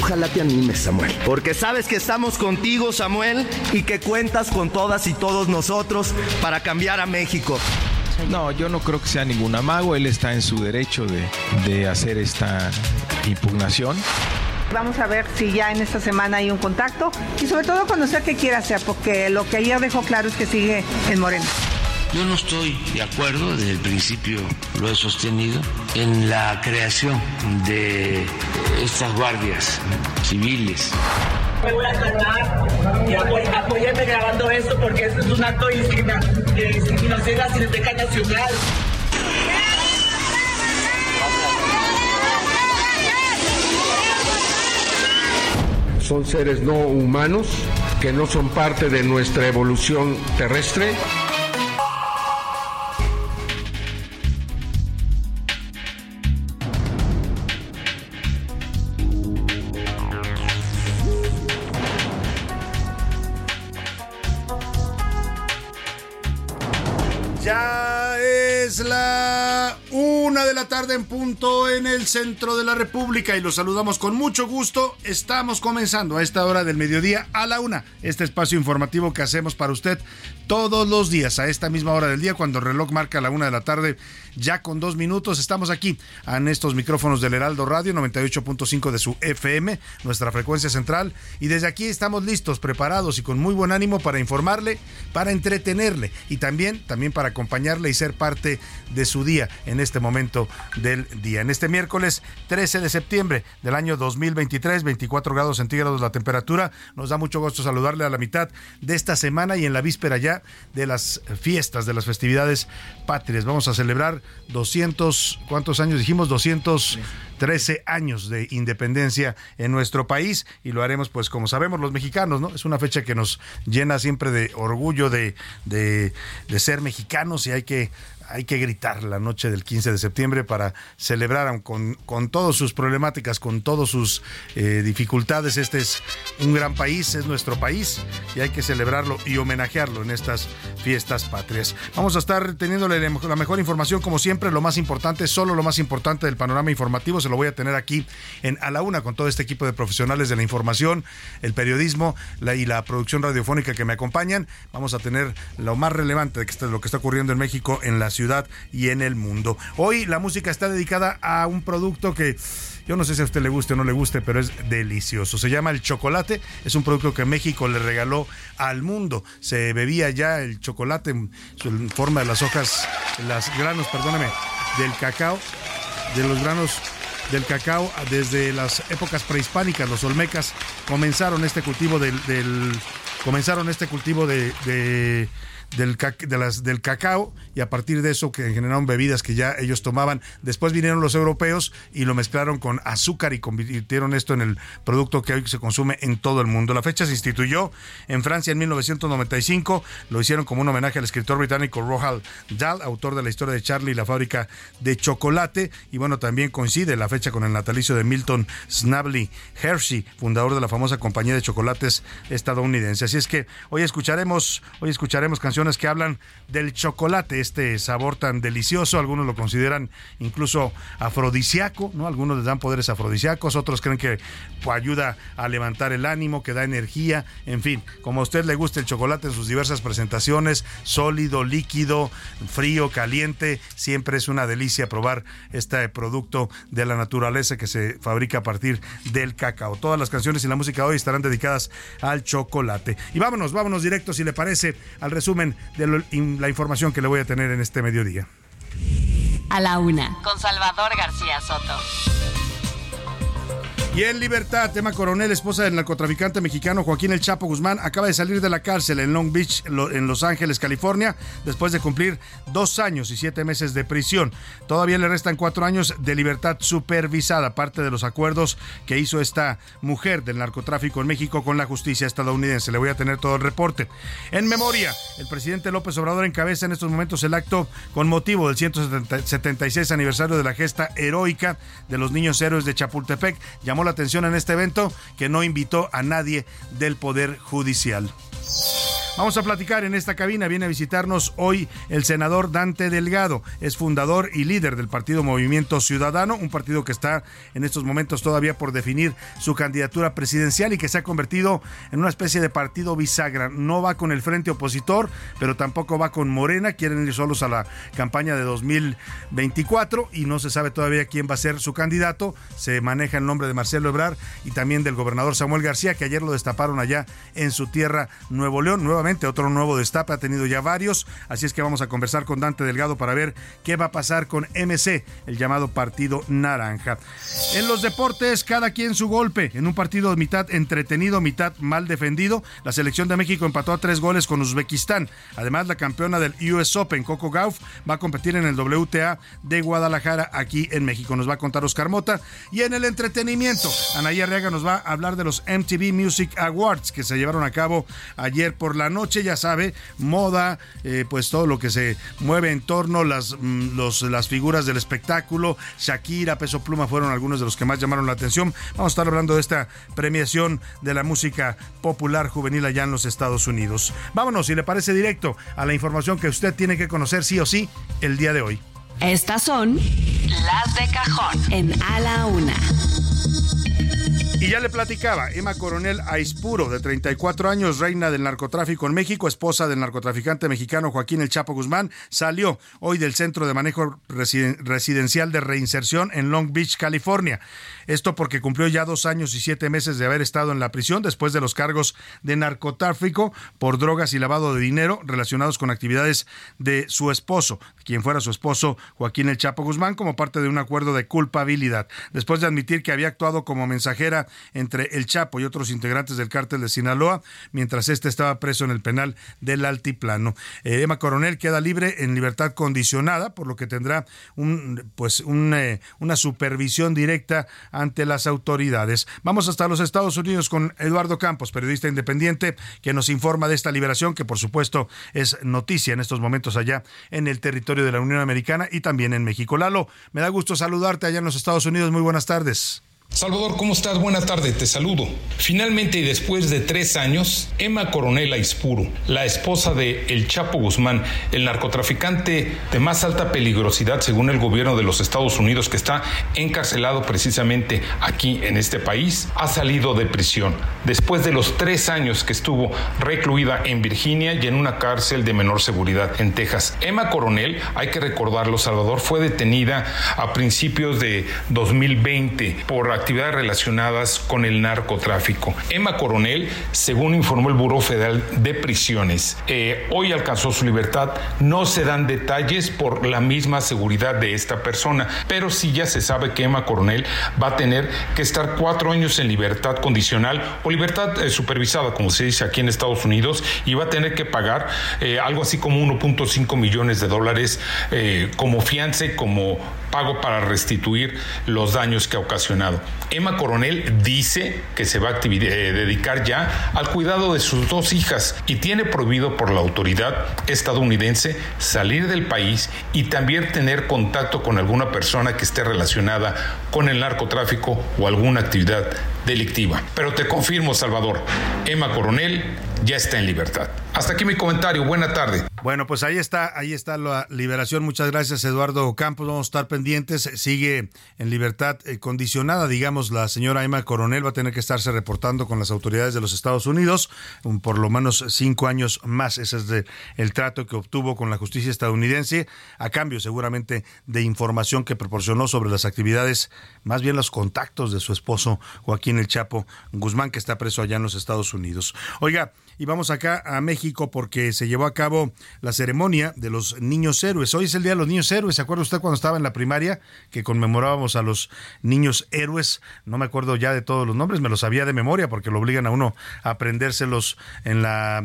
Ojalá te animes, Samuel. Porque sabes que estamos contigo, Samuel, y que cuentas con todas y todos nosotros para cambiar a México. No, yo no creo que sea ningún amago. Él está en su derecho de, de hacer esta impugnación. Vamos a ver si ya en esta semana hay un contacto y sobre todo conocer qué quiere hacer, porque lo que ayer dejó claro es que sigue en Moreno. Yo no estoy de acuerdo, desde el principio lo he sostenido, en la creación de estas guardias civiles. Me voy a calmar y apóyame grabando esto porque esto es un acto de discriminación de la Cineteca Nacional. Son seres no humanos que no son parte de nuestra evolución terrestre. La una de la tarde en punto en el centro de la República y los saludamos con mucho gusto. Estamos comenzando a esta hora del mediodía a la una este espacio informativo que hacemos para usted todos los días a esta misma hora del día cuando el reloj marca la una de la tarde ya con dos minutos. Estamos aquí en estos micrófonos del Heraldo Radio 98.5 de su FM, nuestra frecuencia central y desde aquí estamos listos, preparados y con muy buen ánimo para informarle, para entretenerle y también también para acompañarle y ser parte de su día en este momento del día. En este miércoles 13 de septiembre del año 2023, 24 grados centígrados la temperatura. Nos da mucho gusto saludarle a la mitad de esta semana y en la víspera ya de las fiestas, de las festividades patrias. Vamos a celebrar 200, ¿cuántos años dijimos? 213 años de independencia en nuestro país y lo haremos pues como sabemos los mexicanos, ¿no? Es una fecha que nos llena siempre de orgullo de, de, de ser mexicanos y hay que hay que gritar la noche del 15 de septiembre para celebrar con, con todas sus problemáticas, con todas sus eh, dificultades. Este es un gran país, es nuestro país y hay que celebrarlo y homenajearlo en estas fiestas patrias. Vamos a estar teniéndole la mejor información como siempre, lo más importante, solo lo más importante del panorama informativo, se lo voy a tener aquí en A la Una con todo este equipo de profesionales de la información, el periodismo y la producción radiofónica que me acompañan. Vamos a tener lo más relevante de lo que está ocurriendo en México en la ciudad y en el mundo. Hoy la música está dedicada a un producto que yo no sé si a usted le guste o no le guste, pero es delicioso. Se llama el chocolate. Es un producto que México le regaló al mundo. Se bebía ya el chocolate en forma de las hojas, las granos, perdóneme, del cacao, de los granos del cacao desde las épocas prehispánicas. Los olmecas comenzaron este cultivo del, comenzaron este cultivo de del, de las, del cacao y a partir de eso que generaron bebidas que ya ellos tomaban. Después vinieron los europeos y lo mezclaron con azúcar y convirtieron esto en el producto que hoy se consume en todo el mundo. La fecha se instituyó en Francia en 1995. Lo hicieron como un homenaje al escritor británico Roald Dahl, autor de la historia de Charlie y la fábrica de chocolate. Y bueno, también coincide la fecha con el natalicio de Milton Snavely Hershey, fundador de la famosa compañía de chocolates estadounidense. Así es que hoy escucharemos, hoy escucharemos canciones que hablan del chocolate, este sabor tan delicioso. Algunos lo consideran incluso afrodisíaco, ¿no? Algunos les dan poderes afrodisíacos, otros creen que ayuda a levantar el ánimo, que da energía. En fin, como a usted le gusta el chocolate en sus diversas presentaciones, sólido, líquido, frío, caliente, siempre es una delicia probar este producto de la naturaleza que se fabrica a partir del cacao. Todas las canciones y la música hoy estarán dedicadas al chocolate. Y vámonos, vámonos directo, si le parece, al resumen de la información que le voy a tener en este mediodía. A la una, con Salvador García Soto. Y en libertad, tema coronel, esposa del narcotraficante mexicano Joaquín El Chapo Guzmán, acaba de salir de la cárcel en Long Beach, en Los Ángeles, California, después de cumplir dos años y siete meses de prisión. Todavía le restan cuatro años de libertad supervisada, parte de los acuerdos que hizo esta mujer del narcotráfico en México con la justicia estadounidense. Le voy a tener todo el reporte. En memoria, el presidente López Obrador encabeza en estos momentos el acto con motivo del 176 aniversario de la gesta heroica de los niños héroes de Chapultepec. Llamó atención en este evento que no invitó a nadie del Poder Judicial. Vamos a platicar en esta cabina. Viene a visitarnos hoy el senador Dante Delgado. Es fundador y líder del partido Movimiento Ciudadano, un partido que está en estos momentos todavía por definir su candidatura presidencial y que se ha convertido en una especie de partido bisagra. No va con el frente opositor, pero tampoco va con Morena. Quieren ir solos a la campaña de 2024 y no se sabe todavía quién va a ser su candidato. Se maneja el nombre de Marcelo Ebrar y también del gobernador Samuel García, que ayer lo destaparon allá en su tierra, Nuevo León. Nuevamente otro nuevo destape, ha tenido ya varios, así es que vamos a conversar con Dante Delgado para ver qué va a pasar con MC, el llamado Partido Naranja. En los deportes, cada quien su golpe, en un partido mitad entretenido, mitad mal defendido, la selección de México empató a tres goles con Uzbekistán. Además, la campeona del US Open, Coco Gauff, va a competir en el WTA de Guadalajara, aquí en México. Nos va a contar Oscar Mota. Y en el entretenimiento, Anaí Arriaga nos va a hablar de los MTV Music Awards que se llevaron a cabo ayer por la noche noche, ya sabe, moda, eh, pues todo lo que se mueve en torno, las, mm, los, las figuras del espectáculo, Shakira, Peso Pluma fueron algunos de los que más llamaron la atención. Vamos a estar hablando de esta premiación de la música popular juvenil allá en los Estados Unidos. Vámonos, si le parece directo, a la información que usted tiene que conocer sí o sí el día de hoy. Estas son las de cajón en A la Una. Y ya le platicaba, Emma Coronel Aispuro, de 34 años, reina del narcotráfico en México, esposa del narcotraficante mexicano Joaquín El Chapo Guzmán, salió hoy del Centro de Manejo Residencial de Reinserción en Long Beach, California. Esto porque cumplió ya dos años y siete meses de haber estado en la prisión después de los cargos de narcotráfico por drogas y lavado de dinero relacionados con actividades de su esposo, quien fuera su esposo Joaquín El Chapo Guzmán, como parte de un acuerdo de culpabilidad. Después de admitir que había actuado como mensajera entre El Chapo y otros integrantes del cártel de Sinaloa, mientras este estaba preso en el penal del Altiplano. Eh, Emma Coronel queda libre en libertad condicionada, por lo que tendrá pues eh, una supervisión directa ante las autoridades. Vamos hasta los Estados Unidos con Eduardo Campos, periodista independiente, que nos informa de esta liberación, que por supuesto es noticia en estos momentos allá en el territorio de la Unión Americana y también en México. Lalo, me da gusto saludarte allá en los Estados Unidos. Muy buenas tardes. Salvador, ¿cómo estás? Buena tarde, te saludo. Finalmente y después de tres años, Emma Coronel Aispuro, la esposa de El Chapo Guzmán, el narcotraficante de más alta peligrosidad según el gobierno de los Estados Unidos que está encarcelado precisamente aquí en este país, ha salido de prisión después de los tres años que estuvo recluida en Virginia y en una cárcel de menor seguridad en Texas. Emma Coronel, hay que recordarlo, Salvador, fue detenida a principios de 2020 por actividades relacionadas con el narcotráfico. Emma Coronel, según informó el Buró Federal de Prisiones, eh, hoy alcanzó su libertad. No se dan detalles por la misma seguridad de esta persona, pero sí ya se sabe que Emma Coronel va a tener que estar cuatro años en libertad condicional o libertad eh, supervisada, como se dice aquí en Estados Unidos, y va a tener que pagar eh, algo así como 1.5 millones de dólares como fianza y como pago para restituir los daños que ha ocasionado. Emma Coronel dice que se va a eh, dedicar ya al cuidado de sus dos hijas y tiene prohibido por la autoridad estadounidense salir del país y también tener contacto con alguna persona que esté relacionada con el narcotráfico o alguna actividad delictiva. Pero te confirmo, Salvador, Emma Coronel ya está en libertad. Hasta aquí mi comentario. Buena tarde. Bueno, pues ahí está, ahí está la liberación. Muchas gracias, Eduardo Campos. Vamos a estar pendientes. Sigue en libertad eh, condicionada, digamos, la señora Emma Coronel va a tener que estarse reportando con las autoridades de los Estados Unidos por lo menos cinco años más. Ese es el trato que obtuvo con la justicia estadounidense, a cambio seguramente de información que proporcionó sobre las actividades, más bien los contactos de su esposo Joaquín El Chapo Guzmán, que está preso allá en los Estados Unidos. Oiga, y vamos acá a México porque se llevó a cabo la ceremonia de los niños héroes. Hoy es el Día de los Niños Héroes. ¿Se acuerda usted cuando estaba en la primaria que conmemorábamos a los niños héroes? No me acuerdo ya de todos los nombres, me los sabía de memoria porque lo obligan a uno a aprendérselos en la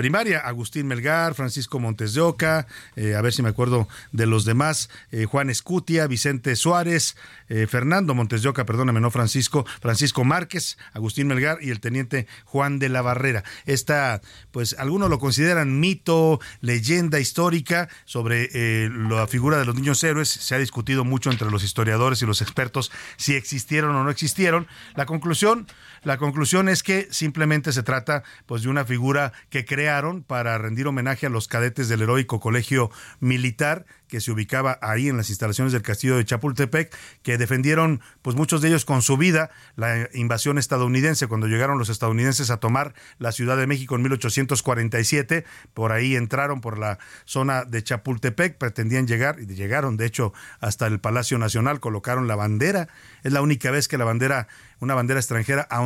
primaria. Agustín Melgar, Francisco Montes de Oca, eh, a ver si me acuerdo de los demás, eh, Juan Escutia, Vicente Suárez, eh, Fernando Montes de Oca, perdóname, no Francisco, Francisco Márquez, Agustín Melgar y el teniente Juan de la Barrera. Esta, pues algunos lo consideran mito, leyenda histórica sobre la figura de los niños héroes. Se ha discutido mucho entre los historiadores y los expertos si existieron o no existieron. La conclusión, la conclusión es que simplemente se trata pues de una figura que crearon para rendir homenaje a los cadetes del heroico colegio militar que se ubicaba ahí en las instalaciones del castillo de Chapultepec, que defendieron, pues muchos de ellos con su vida, la invasión estadounidense, cuando llegaron los estadounidenses a tomar la Ciudad de México en 1847, por ahí entraron por la zona de Chapultepec, pretendían llegar, y llegaron de hecho hasta el Palacio Nacional, colocaron la bandera, es la única vez que la bandera una bandera extranjera ha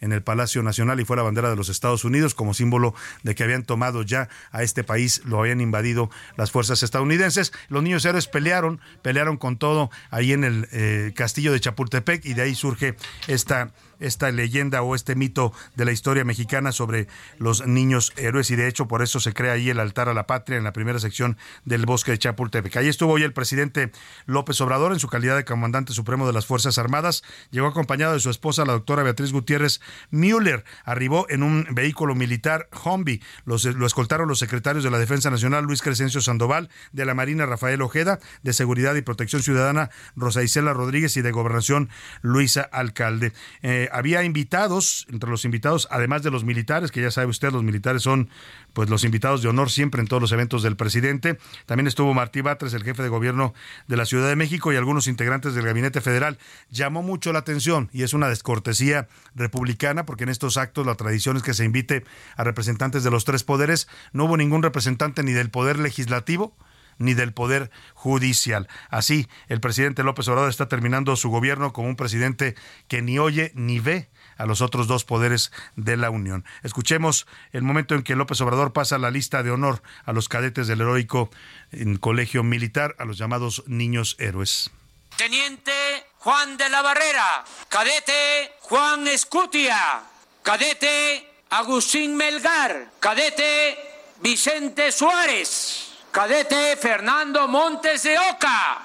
en el Palacio Nacional y fue la bandera de los Estados Unidos como símbolo de que habían tomado ya a este país, lo habían invadido las fuerzas estadounidenses. Los niños héroes pelearon, pelearon con todo ahí en el eh, castillo de Chapultepec y de ahí surge esta esta leyenda o este mito de la historia mexicana sobre los niños héroes y de hecho por eso se crea ahí el altar a la patria en la primera sección del bosque de Chapultepec. Ahí estuvo hoy el presidente López Obrador en su calidad de comandante supremo de las Fuerzas Armadas. Llegó acompañado de su esposa, la doctora Beatriz Gutiérrez Müller. Arribó en un vehículo militar Humvee. Lo escoltaron los secretarios de la Defensa Nacional Luis Crescencio Sandoval, de la Marina Rafael Ojeda, de Seguridad y Protección Ciudadana Rosa Isela Rodríguez y de Gobernación Luisa Alcalde. Eh, había invitados, entre los invitados, además de los militares, que ya sabe usted, los militares son pues los invitados de honor siempre en todos los eventos del presidente. También estuvo Martí Batres, el jefe de gobierno de la Ciudad de México, y algunos integrantes del gabinete federal. Llamó mucho la atención y es una descortesía republicana, porque en estos actos la tradición es que se invite a representantes de los tres poderes. No hubo ningún representante ni del poder legislativo, ni del Poder Judicial. Así, el presidente López Obrador está terminando su gobierno como un presidente que ni oye ni ve a los otros dos poderes de la Unión. Escuchemos el momento en que López Obrador pasa la lista de honor a los cadetes del heroico colegio militar, a los llamados niños héroes. Teniente Juan de la Barrera, cadete Juan Escutia, cadete Agustín Melgar, cadete Vicente Suárez cadete Fernando Montes de Oca.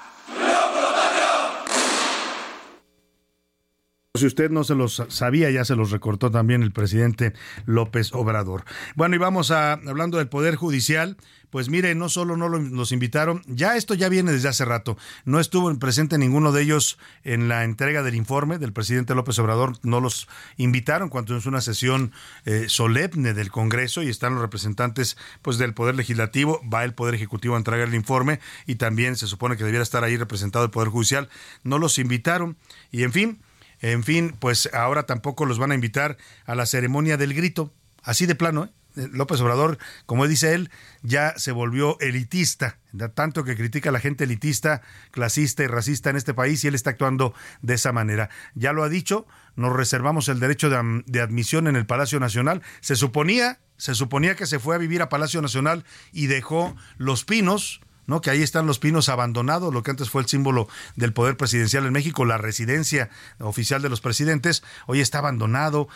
Si usted no se los sabía, ya se los recortó también el presidente López Obrador. Bueno, y vamos a, hablando del Poder Judicial, pues mire, no solo no los invitaron, ya esto ya viene desde hace rato. No estuvo presente ninguno de ellos en la entrega del informe del presidente López Obrador, no los invitaron cuando es una sesión eh, solemne del Congreso y están los representantes pues del Poder Legislativo, va el Poder Ejecutivo a entregar el informe y también se supone que debiera estar ahí representado el Poder Judicial. No los invitaron y en fin, en fin, pues ahora tampoco los van a invitar a la ceremonia del grito, así de plano, ¿eh? López Obrador, como dice él, ya se volvió elitista, tanto que critica a la gente elitista, clasista y racista en este país y él está actuando de esa manera. Ya lo ha dicho, nos reservamos el derecho de, de admisión en el Palacio Nacional. Se suponía, se suponía que se fue a vivir a Palacio Nacional y dejó Los Pinos, ¿no? Que ahí están los pinos abandonados, lo que antes fue el símbolo del poder presidencial en México, la residencia oficial de los presidentes, hoy está abandonado,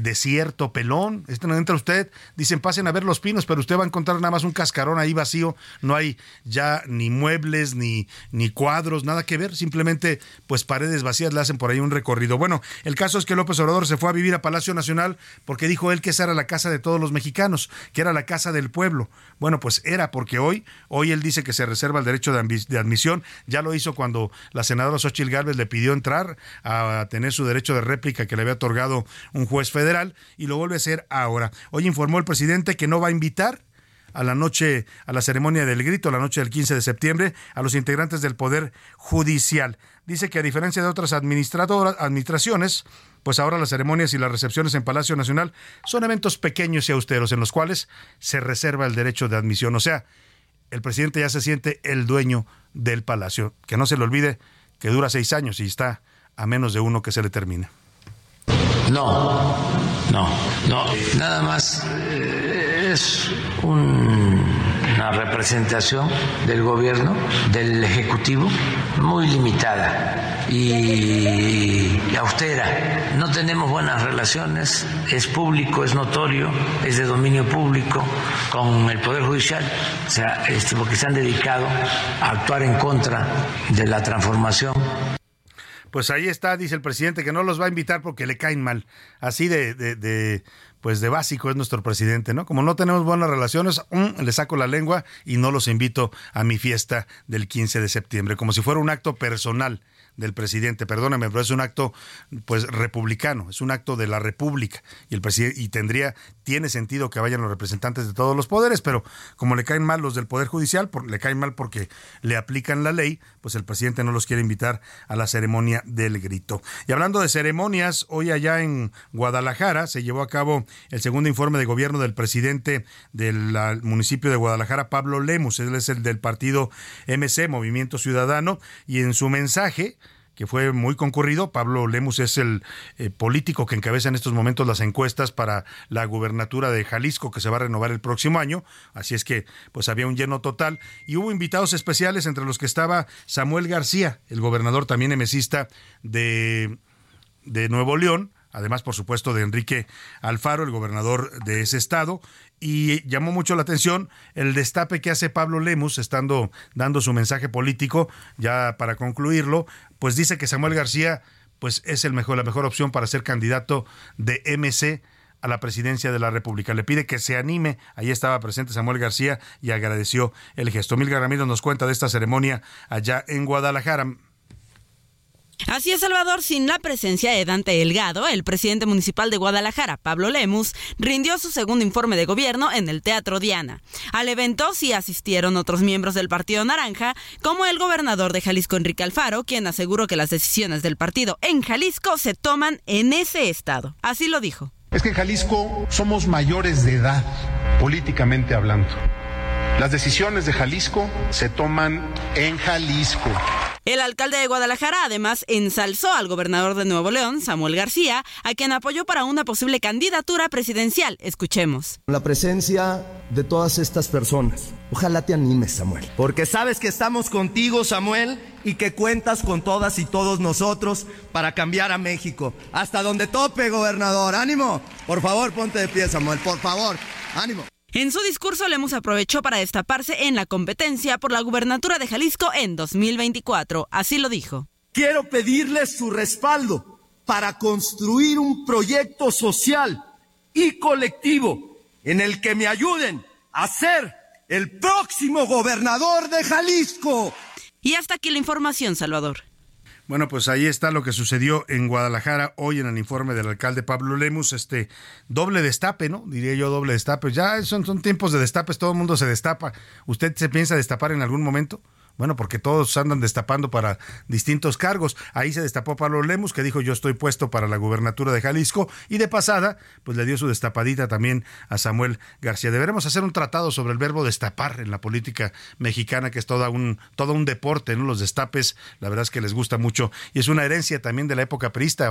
desierto, pelón. Este entra usted, dicen pasen a ver los pinos, pero usted va a encontrar nada más un cascarón ahí vacío, no hay ya ni muebles, ni, ni cuadros, nada que ver, simplemente pues paredes vacías le hacen por ahí un recorrido. Bueno, el caso es que López Obrador se fue a vivir a Palacio Nacional porque dijo él que esa era la casa de todos los mexicanos, que era la casa del pueblo. Bueno, pues era porque hoy, hoy él dice que se reserva el derecho de, admisión. Ya lo hizo cuando la senadora Xochitl Gálvez le pidió entrar a tener su derecho de réplica que le había otorgado un juez federal y lo vuelve a hacer ahora. Hoy informó el presidente que no va a invitar a la noche, a la ceremonia del grito, la noche del 15 de septiembre, a los integrantes del Poder Judicial. Dice que a diferencia de otras administraciones, pues ahora las ceremonias y las recepciones en Palacio Nacional son eventos pequeños y austeros en los cuales se reserva el derecho de admisión. O sea, el presidente ya se siente el dueño del palacio. Que no se le olvide que dura seis años y está a menos de uno que se le termine. No, no, no, nada más eh, es una representación del gobierno, del Ejecutivo, muy limitada y austera. No tenemos buenas relaciones, es público, es notorio, es de dominio público con el Poder Judicial, o sea, este, porque se han dedicado a actuar en contra de la transformación pues ahí está, dice el presidente, que no los va a invitar porque le caen mal. Así de, de, pues de básico es nuestro presidente, ¿no? Como no tenemos buenas relaciones, le saco la lengua y no los invito a mi fiesta del 15 de septiembre, como si fuera un acto personal del presidente, perdóname, pero es un acto pues republicano, es un acto de la República. Y el presidente y tendría tiene sentido que vayan los representantes de todos los poderes, pero como le caen mal los del poder judicial, le caen mal porque le aplican la ley, pues el presidente no los quiere invitar a la ceremonia del grito. Y hablando de ceremonias, hoy allá en Guadalajara se llevó a cabo el segundo informe de gobierno del presidente del municipio de Guadalajara, Pablo Lemus, él es el del partido MC, Movimiento Ciudadano, y en su mensaje que fue muy concurrido. Pablo Lemus es el eh, político que encabeza en estos momentos las encuestas para la gubernatura de Jalisco, que se va a renovar el próximo año. Así es que, pues había un lleno total. Y hubo invitados especiales, entre los que estaba Samuel García, el gobernador también emesista de, de Nuevo León, además, por supuesto, de Enrique Alfaro, el gobernador de ese estado, y llamó mucho la atención el destape que hace Pablo Lemus, estando dando su mensaje político, ya para concluirlo, pues dice que Samuel García pues es el mejor, la mejor opción para ser candidato de MC a la presidencia de la República. Le pide que se anime. Ahí estaba presente Samuel García y agradeció el gesto. Milgar Ramírez nos cuenta de esta ceremonia allá en Guadalajara. Así es, Salvador, sin la presencia de Dante Delgado, el presidente municipal de Guadalajara, Pablo Lemus, rindió su segundo informe de gobierno en el Teatro Diana. Al evento sí asistieron otros miembros del Partido Naranja, como el gobernador de Jalisco, Enrique Alfaro, quien aseguró que las decisiones del partido en Jalisco se toman en ese estado. Así lo dijo. Es que en Jalisco somos mayores de edad, políticamente hablando. Las decisiones de Jalisco se toman en Jalisco. El alcalde de Guadalajara además ensalzó al gobernador de Nuevo León, Samuel García, a quien apoyó para una posible candidatura presidencial. Escuchemos. La presencia de todas estas personas. Ojalá te animes, Samuel. Porque sabes que estamos contigo, Samuel, y que cuentas con todas y todos nosotros para cambiar a México. Hasta donde tope, gobernador. Ánimo. Por favor, ponte de pie, Samuel. Por favor. Ánimo. En su discurso, Lemus aprovechó para destaparse en la competencia por la gubernatura de Jalisco en 2024. Así lo dijo. Quiero pedirles su respaldo para construir un proyecto social y colectivo en el que me ayuden a ser el próximo gobernador de Jalisco. Y hasta aquí la información, Salvador. Bueno, pues ahí está lo que sucedió en Guadalajara hoy en el informe del alcalde Pablo Lemus, este doble destape, ¿no? Diría yo doble destape. Ya son, son tiempos de destapes, todo el mundo se destapa. ¿Usted se piensa destapar en algún momento? Bueno, porque todos andan destapando para distintos cargos. Ahí se destapó Pablo Lemus, que dijo yo estoy puesto para la gubernatura de Jalisco. Y de pasada, pues le dio su destapadita también a Samuel García. Deberemos hacer un tratado sobre el verbo destapar en la política mexicana, que es todo un, todo un deporte, ¿no? Los destapes, la verdad es que les gusta mucho. Y es una herencia también de la época prista.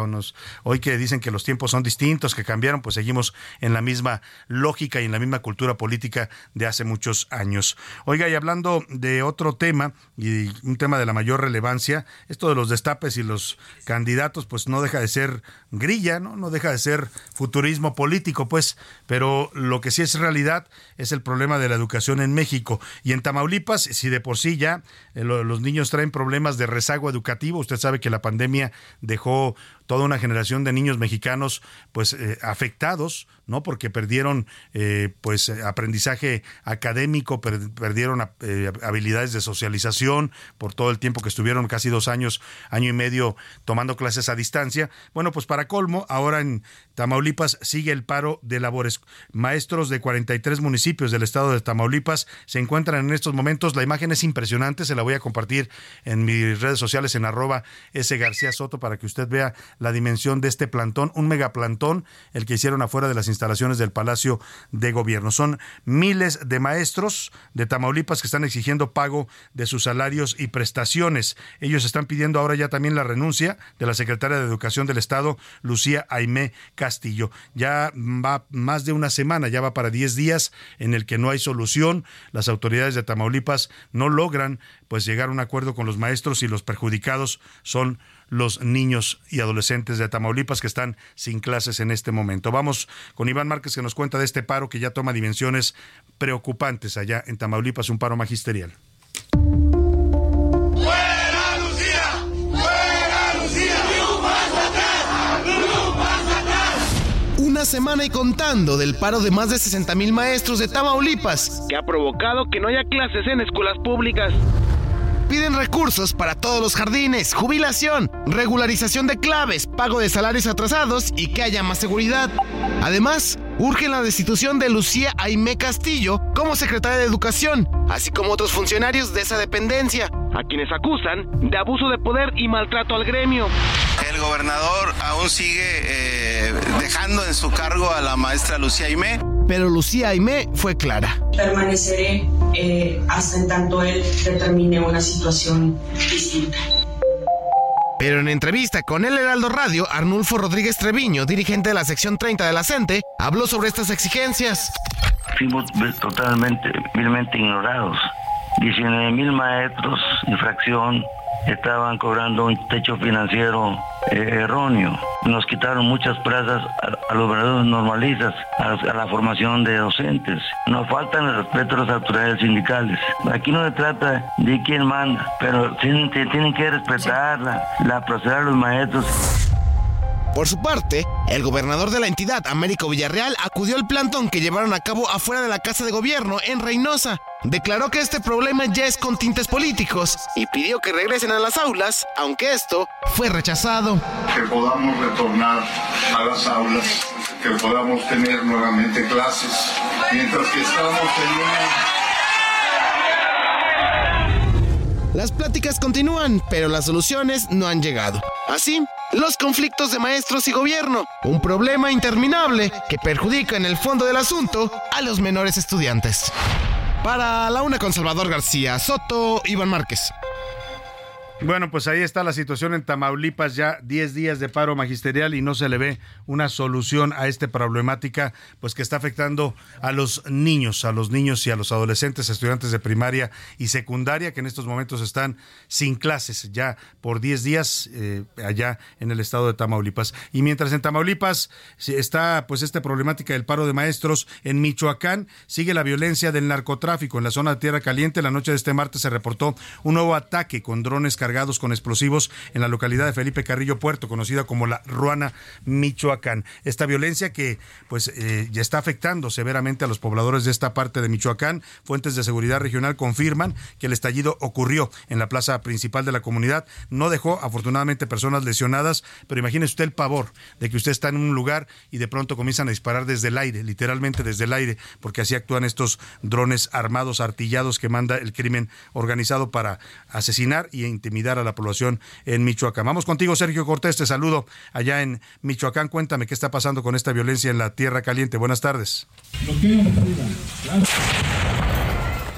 hoy que dicen que los tiempos son distintos, que cambiaron, pues seguimos en la misma lógica y en la misma cultura política de hace muchos años. Oiga, y hablando de otro tema, y un tema de la mayor relevancia, esto de los destapes y los candidatos, pues no deja de ser grilla, ¿no? No deja de ser futurismo político, pues, pero lo que sí es realidad es el problema de la educación en México. Y en Tamaulipas, si de por sí ya eh, los niños traen problemas de rezago educativo, usted sabe que la pandemia dejó toda una generación de niños mexicanos pues eh, afectados, ¿no? Porque perdieron eh, pues aprendizaje académico, perdieron eh, habilidades de socialización por todo el tiempo que estuvieron casi dos años, año y medio tomando clases a distancia. Bueno, pues para colmo, ahora en Tamaulipas sigue el paro de labores. Maestros de 43 municipios del estado de Tamaulipas se encuentran en estos momentos. La imagen es impresionante, se la voy a compartir en mis redes sociales en arroba S García Soto para que usted vea la dimensión de este plantón, un megaplantón, el que hicieron afuera de las instalaciones del Palacio de Gobierno. Son miles de maestros de Tamaulipas que están exigiendo pago de sus salarios y prestaciones. Ellos están pidiendo ahora ya también la renuncia de la secretaria de Educación del Estado, Lucía Aimé Castillo. Ya va más de una semana, ya va para 10 días en el que no hay solución. Las autoridades de Tamaulipas no logran pues llegar a un acuerdo con los maestros y los perjudicados son los niños y adolescentes de Tamaulipas que están sin clases en este momento. Vamos con Iván Márquez que nos cuenta de este paro que ya toma dimensiones preocupantes allá en Tamaulipas, un paro magisterial. Una semana y contando del paro de más de 60 mil maestros de Tamaulipas, que ha provocado que no haya clases en escuelas públicas. Piden recursos para todos los jardines, jubilación, regularización de claves, pago de salarios atrasados y que haya más seguridad. Además, urgen la destitución de Lucía Aimé Castillo como secretaria de Educación, así como otros funcionarios de esa dependencia, a quienes acusan de abuso de poder y maltrato al gremio. El gobernador aún sigue eh, dejando en su cargo a la maestra Lucía Aimé. Pero Lucía Aimé fue clara. Permaneceré eh, hasta en tanto él determine una situación distinta. Pero en entrevista con el Heraldo Radio, Arnulfo Rodríguez Treviño, dirigente de la sección 30 de la CENTE, habló sobre estas exigencias. Fuimos totalmente, vilmente ignorados. 19 mil maestros, infracción, estaban cobrando un techo financiero eh, erróneo. Nos quitaron muchas plazas a, los verdaderos normalistas, a, la formación de docentes. Nos faltan el respeto a las autoridades sindicales. Aquí no se trata de quién manda, pero tienen, tienen que respetar la, la proceder de los maestros. Por su parte, el gobernador de la entidad, Américo Villarreal, acudió al plantón que llevaron a cabo afuera de la Casa de Gobierno en Reynosa. Declaró que este problema ya es con tintes políticos y pidió que regresen a las aulas, aunque esto fue rechazado. Que podamos retornar a las aulas, que podamos tener nuevamente clases, mientras que estamos teniendo Las pláticas continúan, pero las soluciones no han llegado. Así, los conflictos de maestros y gobierno, un problema interminable que perjudica en el fondo del asunto a los menores estudiantes. Para la una con Salvador García Soto, Iván Márquez. Bueno, pues ahí está la situación en Tamaulipas, ya 10 días de paro magisterial y no se le ve una solución a esta problemática, pues que está afectando a los niños, a los niños y a los adolescentes, estudiantes de primaria y secundaria, que en estos momentos están sin clases ya por 10 días eh, allá en el estado de Tamaulipas. Y mientras en Tamaulipas está pues esta problemática del paro de maestros, en Michoacán sigue la violencia del narcotráfico. En la zona de Tierra Caliente, la noche de este martes se reportó un nuevo ataque con drones cargados con explosivos en la localidad de Felipe Carrillo Puerto, conocida como la Ruana, Michoacán. Esta violencia que pues eh, ya está afectando severamente a los pobladores de esta parte de Michoacán. Fuentes de seguridad regional confirman que el estallido ocurrió en la plaza principal de la comunidad. No dejó afortunadamente personas lesionadas, pero imagínese usted el pavor de que usted está en un lugar y de pronto comienzan a disparar desde el aire, literalmente desde el aire, porque así actúan estos drones armados, artillados que manda el crimen organizado para asesinar y intimidar a la población en Michoacán. Vamos contigo, Sergio Cortés, te saludo allá en Michoacán. Cuéntame qué está pasando con esta violencia en la Tierra Caliente. Buenas tardes.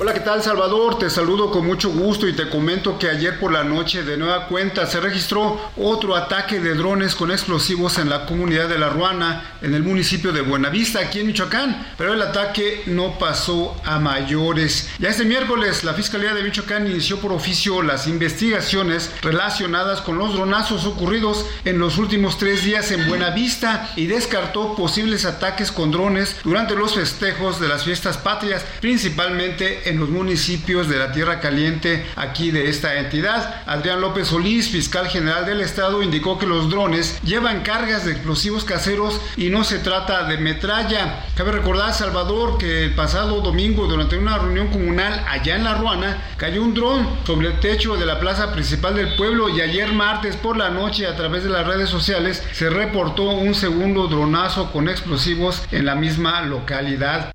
Hola, ¿qué tal Salvador? Te saludo con mucho gusto y te comento que ayer por la noche de nueva cuenta se registró otro ataque de drones con explosivos en la comunidad de La Ruana, en el municipio de Buenavista, aquí en Michoacán, pero el ataque no pasó a mayores. Ya este miércoles la Fiscalía de Michoacán inició por oficio las investigaciones relacionadas con los dronazos ocurridos en los últimos tres días en Buenavista y descartó posibles ataques con drones durante los festejos de las fiestas patrias, principalmente en los municipios de la Tierra Caliente aquí de esta entidad. Adrián López Solís, fiscal general del estado, indicó que los drones llevan cargas de explosivos caseros y no se trata de metralla. Cabe recordar, Salvador, que el pasado domingo durante una reunión comunal allá en La Ruana cayó un dron sobre el techo de la plaza principal del pueblo y ayer martes por la noche a través de las redes sociales se reportó un segundo dronazo con explosivos en la misma localidad.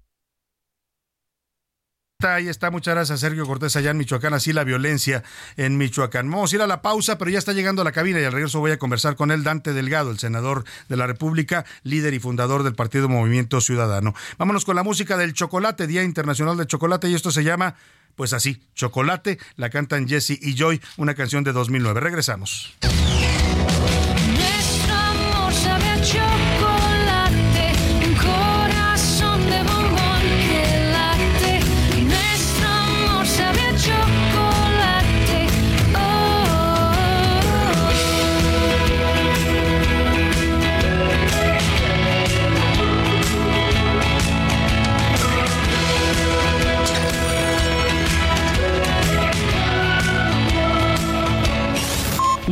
Ahí está, muchas gracias Sergio Cortés allá en Michoacán, así la violencia en Michoacán. Vamos a ir a la pausa, pero ya está llegando a la cabina y al regreso voy a conversar con él, Dante Delgado, el senador de la República, líder y fundador del Partido Movimiento Ciudadano. Vámonos con la música del chocolate, Día Internacional del Chocolate, y esto se llama, pues así, Chocolate, la cantan Jesse y Joy, una canción de 2009. Regresamos.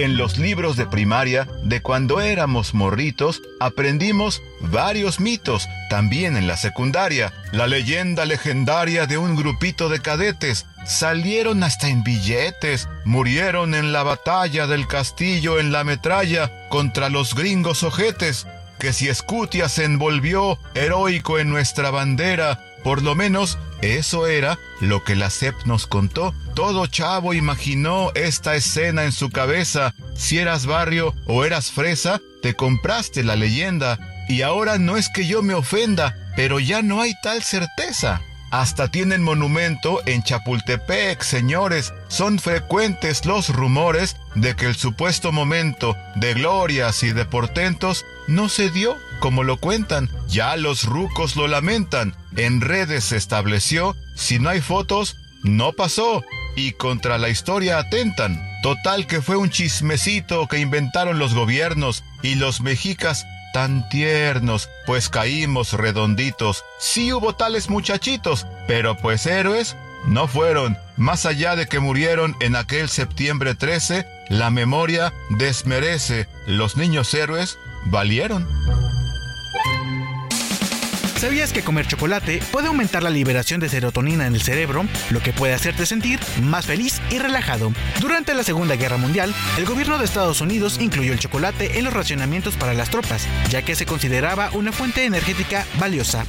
En los libros de primaria, de cuando éramos morritos, aprendimos varios mitos. También en la secundaria, la leyenda legendaria de un grupito de cadetes. Salieron hasta en billetes, murieron en la batalla del castillo en la metralla contra los gringos ojetes. Que si Escutia se envolvió heroico en nuestra bandera, por lo menos eso era lo que la CEP nos contó. Todo chavo imaginó esta escena en su cabeza. Si eras barrio o eras fresa, te compraste la leyenda. Y ahora no es que yo me ofenda, pero ya no hay tal certeza. Hasta tienen monumento en Chapultepec, señores. Son frecuentes los rumores de que el supuesto momento de glorias y de portentos no se dio como lo cuentan. Ya los rucos lo lamentan. En redes se estableció, si no hay fotos, no pasó. Y contra la historia atentan. Total que fue un chismecito que inventaron los gobiernos y los mexicas tan tiernos, pues caímos redonditos. Sí hubo tales muchachitos, pero pues héroes no fueron. Más allá de que murieron en aquel septiembre 13, la memoria desmerece. Los niños héroes valieron. ¿Sabías que comer chocolate puede aumentar la liberación de serotonina en el cerebro, lo que puede hacerte sentir más feliz y relajado? Durante la Segunda Guerra Mundial, el gobierno de Estados Unidos incluyó el chocolate en los racionamientos para las tropas, ya que se consideraba una fuente energética valiosa.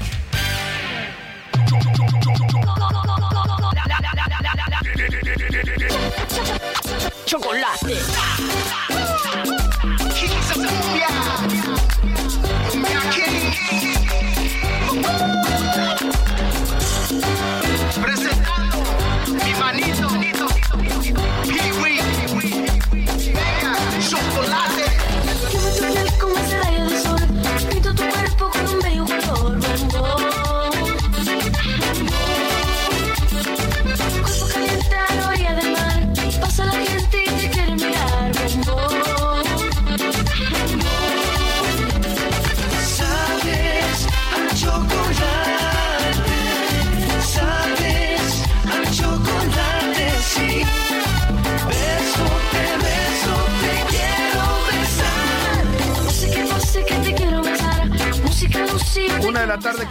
Chocolate.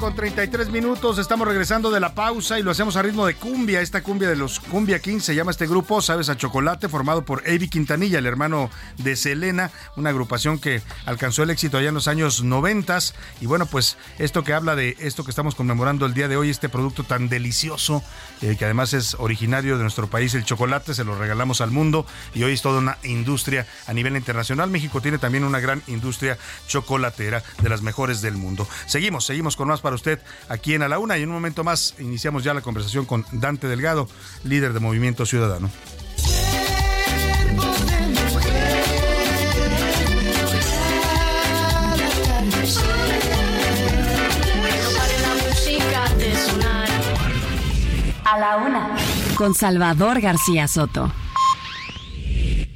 Con 33 minutos, estamos regresando de la pausa y lo hacemos a ritmo de cumbia. Esta cumbia de los Cumbia Kings se llama este grupo, Sabes a Chocolate, formado por Avi Quintanilla, el hermano de Selena, una agrupación que alcanzó el éxito allá en los años 90. Y bueno, pues esto que habla de esto que estamos conmemorando el día de hoy, este producto tan delicioso, eh, que además es originario de nuestro país, el chocolate, se lo regalamos al mundo y hoy es toda una industria a nivel internacional. México tiene también una gran industria chocolatera de las mejores del mundo. Seguimos, seguimos con más para usted aquí en A la Una y en un momento más iniciamos ya la conversación con Dante Delgado, líder de Movimiento Ciudadano. A la una. Con Salvador García Soto.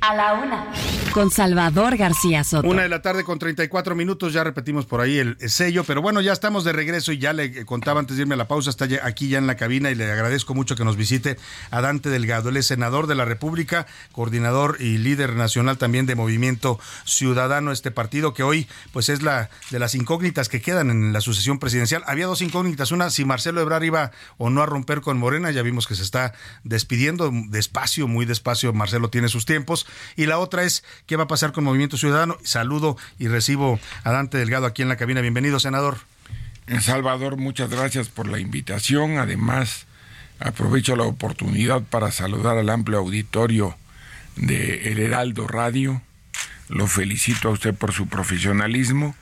A la una. Con Salvador García Soto. Una de la tarde con 34 minutos, ya repetimos por ahí el sello, pero bueno, ya estamos de regreso y ya le contaba antes de irme a la pausa, está ya- aquí ya en la cabina y le agradezco mucho que nos visite a Dante Delgado. Él es senador de la República, coordinador y líder nacional también de Movimiento Ciudadano, este partido que hoy pues es la de las incógnitas que quedan en la sucesión presidencial. Había dos incógnitas, una si Marcelo Ebrard iba o no a romper con Morena, ya vimos que se está despidiendo despacio, muy despacio, Marcelo tiene sus tiempos, y la otra es qué va a pasar con Movimiento Ciudadano. Saludo y recibo a Dante Delgado aquí en la cabina. Bienvenido, senador. Salvador, muchas gracias por la invitación. Además, Aprovecho la oportunidad para saludar al amplio auditorio de El Heraldo Radio. Lo felicito a usted por su profesionalismo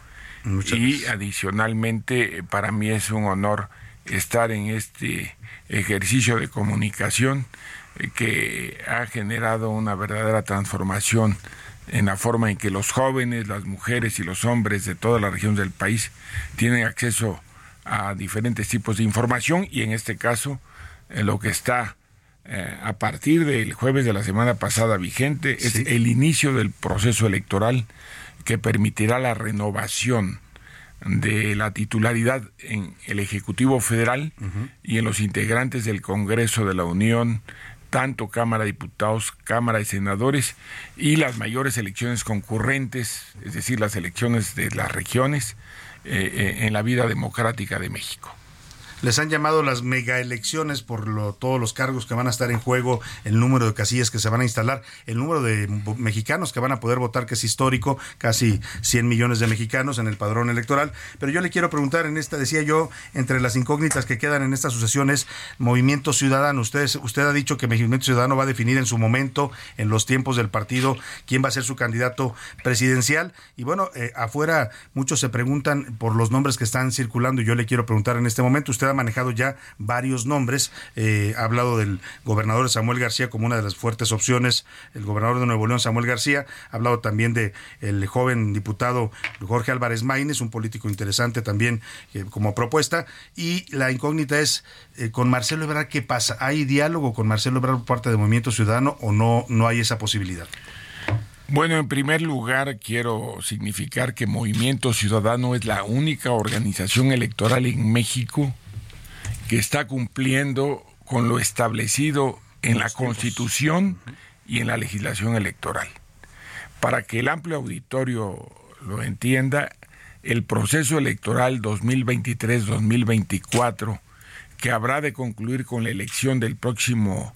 y adicionalmente para mí es un honor estar en este ejercicio de comunicación eh, que ha generado una verdadera transformación en la forma en que los jóvenes, las mujeres y los hombres de todas las regiones del país tienen acceso a diferentes tipos de información y en este caso eh, lo que está eh, a partir del jueves de la semana pasada vigente es el inicio del proceso electoral que permitirá la renovación de la titularidad en el Ejecutivo Federal y en los integrantes del Congreso de la Unión, tanto Cámara de Diputados, Cámara de Senadores y las mayores elecciones concurrentes, es decir, las elecciones de las regiones eh, eh, en la vida democrática de México les han llamado las mega elecciones por lo, todos los cargos que van a estar en juego, el número de casillas que se van a instalar, el número de mexicanos que van a poder votar, que es histórico, casi 100 millones de mexicanos en el padrón electoral. Pero yo le quiero preguntar en esta, decía yo, entre las incógnitas que quedan en esta sucesión es Movimiento Ciudadano. Usted, usted ha dicho que Movimiento Ciudadano va a definir en su momento, en los tiempos del partido, quién va a ser su candidato presidencial. Y bueno, eh, afuera muchos se preguntan por los nombres que están circulando. Yo le quiero preguntar en este momento, usted ha manejado ya varios nombres. Eh, ha hablado del gobernador Samuel García como una de las fuertes opciones, el gobernador de Nuevo León, Samuel García. Ha hablado también de el joven diputado Jorge Álvarez Maínez, un político interesante también eh, como propuesta. Y la incógnita es, eh, con Marcelo Ebrard, ¿qué pasa? ¿Hay diálogo con Marcelo Ebrard por parte de Movimiento Ciudadano o no, no hay esa posibilidad? Bueno, en primer lugar quiero significar que Movimiento Ciudadano es la única organización electoral en México que está cumpliendo con lo establecido en la Constitución y en la legislación electoral. Para que el amplio auditorio lo entienda, el proceso electoral 2023-2024, que habrá de concluir con la elección del próximo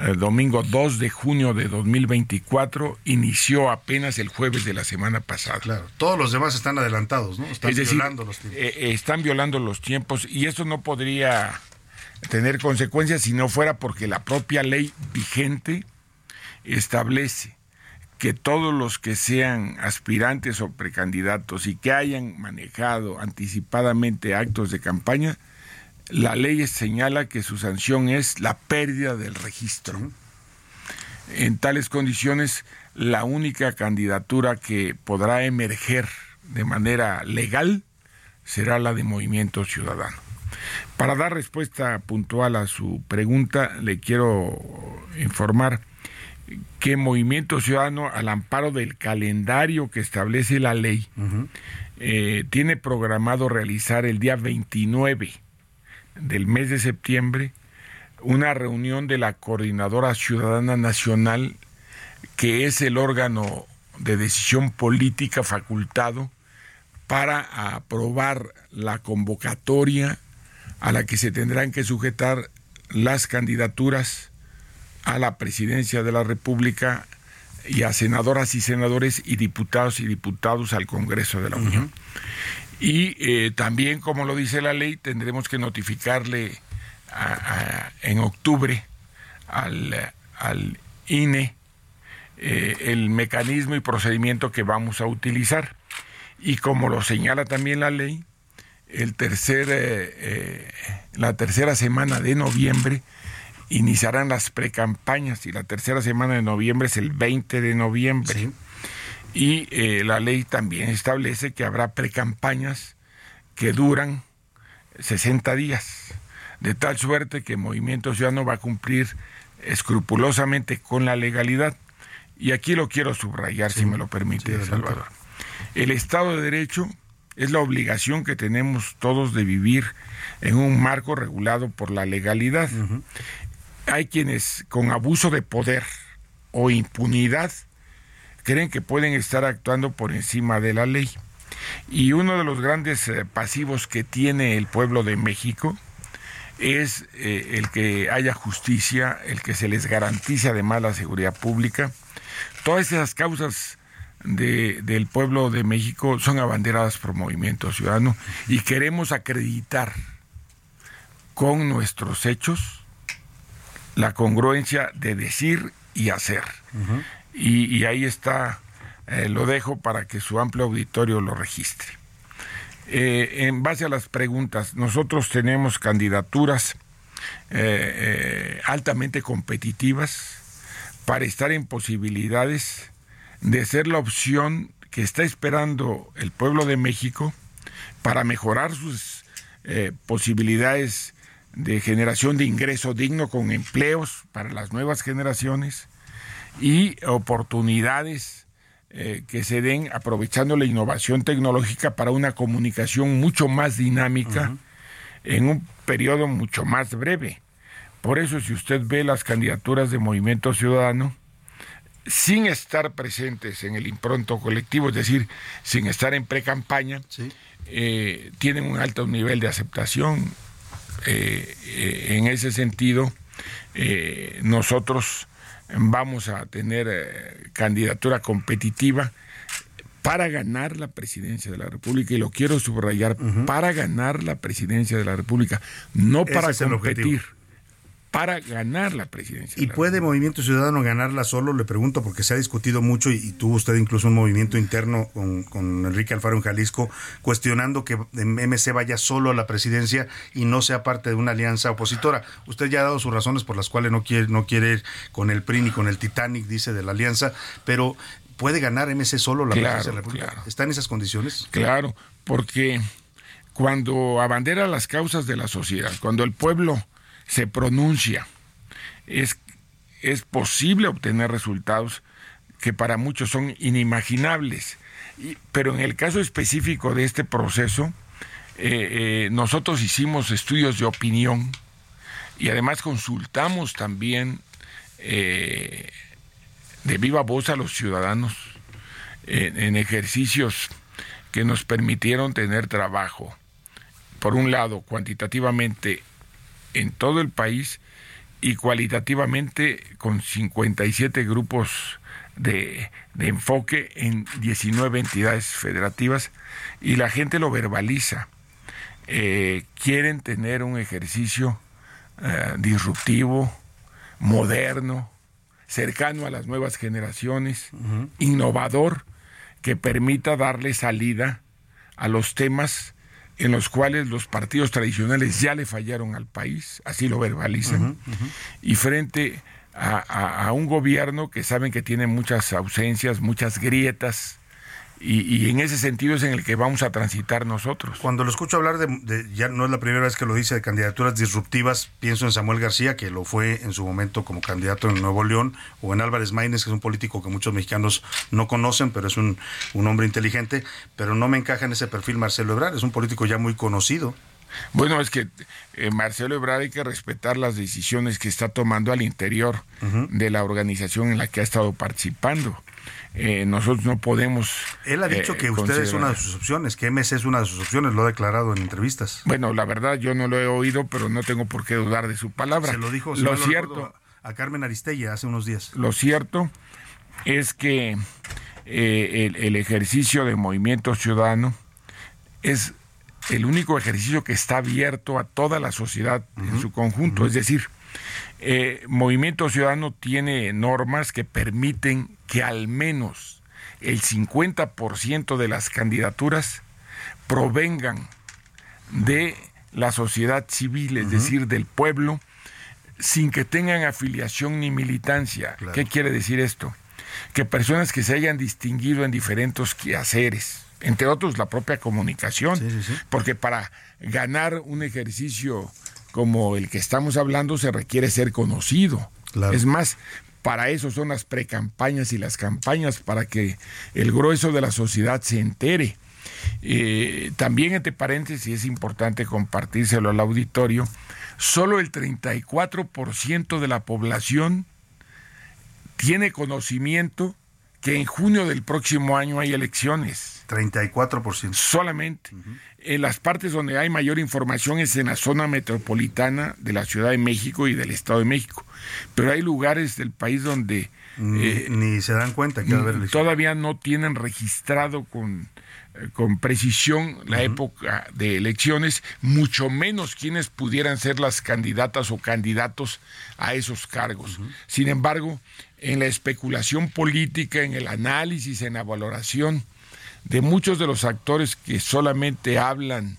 el domingo 2 de junio de 2024 inició apenas el jueves de la semana pasada. Claro, todos los demás están adelantados, ¿no? Están violando los tiempos. Eh, eh, están violando los tiempos y eso no podría tener consecuencias si no fuera porque la propia ley vigente establece que todos los que sean aspirantes o precandidatos y que hayan manejado anticipadamente actos de campaña la ley señala que su sanción es la pérdida del registro. En tales condiciones, la única candidatura que podrá emerger de manera legal será la de Movimiento Ciudadano. Para dar respuesta puntual a su pregunta, le quiero informar que Movimiento Ciudadano, al amparo del calendario que establece la ley, eh, tiene programado realizar el día 29 del mes de septiembre una reunión de la Coordinadora Ciudadana Nacional, que es el órgano de decisión política facultado para aprobar la convocatoria a la que se tendrán que sujetar las candidaturas a la presidencia de la República y a senadoras y senadores y diputados y diputados al Congreso de la Unión. Y eh, también, como lo dice la ley, tendremos que notificarle en octubre al, INE eh, el mecanismo y procedimiento que vamos a utilizar. Y como lo señala también la ley, el tercer, eh, la tercera semana de noviembre iniciarán las precampañas y la tercera semana de noviembre es el 20 de noviembre. Y eh, la ley también establece que habrá precampañas que duran 60 días, de tal suerte que Movimiento Ciudadano va a cumplir escrupulosamente con la legalidad. Y aquí lo quiero subrayar, si me lo permite, Salvador. El Estado de Derecho es la obligación que tenemos todos de vivir en un marco regulado por la legalidad. Hay quienes con abuso de poder o impunidad creen que pueden estar actuando por encima de la ley. Y uno de los grandes eh, pasivos que tiene el pueblo de México es eh, el que haya justicia, el que se les garantice además la seguridad pública. Todas esas causas del pueblo de México son abanderadas por Movimiento Ciudadano y queremos acreditar con nuestros hechos la congruencia de decir y hacer. Y, ahí está, eh, lo dejo para que su amplio auditorio lo registre. Eh, en base a las preguntas, nosotros tenemos candidaturas eh, altamente competitivas para estar en posibilidades de ser la opción que está esperando el pueblo de México para mejorar sus posibilidades de generación de ingreso digno con empleos para las nuevas generaciones y oportunidades eh, que se den aprovechando la innovación tecnológica para una comunicación mucho más dinámica en un periodo mucho más breve. Por eso si usted ve las candidaturas de Movimiento Ciudadano, sin estar presentes en el impronto colectivo, es decir, sin estar en pre-campaña, eh, tienen un alto nivel de aceptación eh, en ese sentido, nosotros vamos a tener candidatura competitiva para ganar la presidencia de la República, y lo quiero subrayar, para ganar la presidencia de la República, no para competir para ganar la presidencia. ¿Y puede Movimiento Ciudadano ganarla solo? Le pregunto porque se ha discutido mucho y, tuvo usted incluso un movimiento interno con, Enrique Alfaro en Jalisco cuestionando que MC vaya solo a la presidencia y no sea parte de una alianza opositora. Usted ya ha dado sus razones por las cuales no quiere, no quiere ir con el PRI ni con el Titanic, dice, de la alianza, pero ¿puede ganar MC solo la presidencia de la República? ¿Está en esas condiciones? Claro, porque cuando abandera las causas de la sociedad, cuando el pueblo se pronuncia. Es, es posible obtener resultados que para muchos son inimaginables. pero en el caso específico de este proceso, eh, eh, nosotros hicimos estudios de opinión y además consultamos también eh, de viva voz a los ciudadanos en ejercicios que nos permitieron tener trabajo. Por un lado, cuantitativamente en todo el país y cualitativamente con 57 grupos de, enfoque en 19 entidades federativas y la gente lo verbaliza. Eh, quieren tener un ejercicio eh, disruptivo, moderno, cercano a las nuevas generaciones, innovador, que permita darle salida a los temas en los cuales los partidos tradicionales ya le fallaron al país, así lo verbalizan, y frente a, un gobierno que saben que tiene muchas ausencias, muchas grietas, y, en ese sentido es en el que vamos a transitar nosotros. Cuando lo escucho hablar de, ya no es la primera vez que lo dice, de candidaturas disruptivas, pienso en Samuel García, que lo fue en su momento como candidato en Nuevo León, o en Álvarez Maínez, que es un político que muchos mexicanos no conocen, pero es un, hombre inteligente, pero no me encaja en ese perfil Marcelo Ebrard, es un político ya muy conocido. Bueno, es que eh, Marcelo Ebrard hay que respetar las decisiones que está tomando al interior de la organización en la que ha estado participando. Eh, nosotros no podemos. Él ha dicho que eh, usted es una de sus opciones, que MS es una de sus opciones, lo ha declarado en entrevistas. Bueno, la verdad yo no lo he oído, pero no tengo por qué dudar de su palabra. Se lo dijo lo cierto a Carmen Aristella hace unos días. Lo cierto es que eh, el, ejercicio de movimiento ciudadano es el único ejercicio que está abierto a toda la sociedad en su conjunto. Es decir, eh, Movimiento Ciudadano tiene normas que permiten que al menos el 50% de las candidaturas provengan de la sociedad civil, es decir, del pueblo, sin que tengan afiliación ni militancia. ¿Qué quiere decir esto? Que personas que se hayan distinguido en diferentes quehaceres, entre otros la propia comunicación, porque para ganar un ejercicio como el que estamos hablando se requiere ser conocido. Es más, para eso son las precampañas y las campañas, para que el grueso de la sociedad se entere. Eh, también, entre paréntesis, es importante compartírselo al auditorio, solo el 34% de la población tiene conocimiento que en junio del próximo año hay elecciones. 34%. Solamente. En las partes donde hay mayor información es en la zona metropolitana de la Ciudad de México y del Estado de México. Pero hay lugares del país donde... Ni, eh, se dan cuenta que va a haber Todavía no tienen registrado con, eh, con precisión la época de elecciones, mucho menos quienes pudieran ser las candidatas o candidatos a esos cargos. Sin embargo, en la especulación política, en el análisis, en la valoración de muchos de los actores que solamente hablan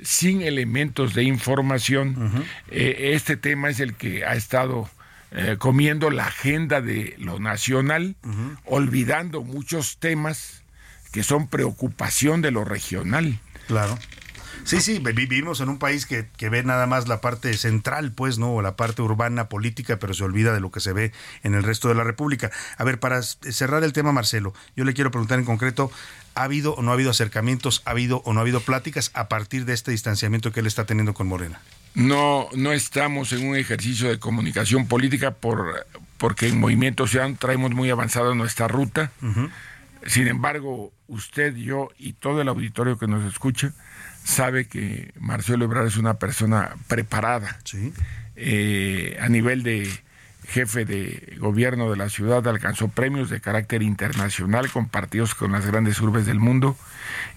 sin elementos de información, eh, este tema es el que ha estado eh, comiendo la agenda de lo nacional, olvidando muchos temas que son preocupación de lo regional. Claro. Sí, sí, vivimos en un país que, que, ve nada más la parte central, pues, ¿no? O la parte urbana política, pero se olvida de lo que se ve en el resto de la República. A ver, para cerrar el tema, Marcelo, yo le quiero preguntar en concreto, ¿ha habido o no ha habido acercamientos, ha habido o no ha habido pláticas a partir de este distanciamiento que él está teniendo con Morena? No, no estamos en un ejercicio de comunicación política por, porque en Movimiento Ciudadano traemos muy avanzada nuestra ruta. Sin embargo, usted, yo y todo el auditorio que nos escucha sabe que Marcelo Ebrard es una persona preparada. Eh, a nivel de jefe de gobierno de la ciudad alcanzó premios de carácter internacional con partidos con las grandes urbes del mundo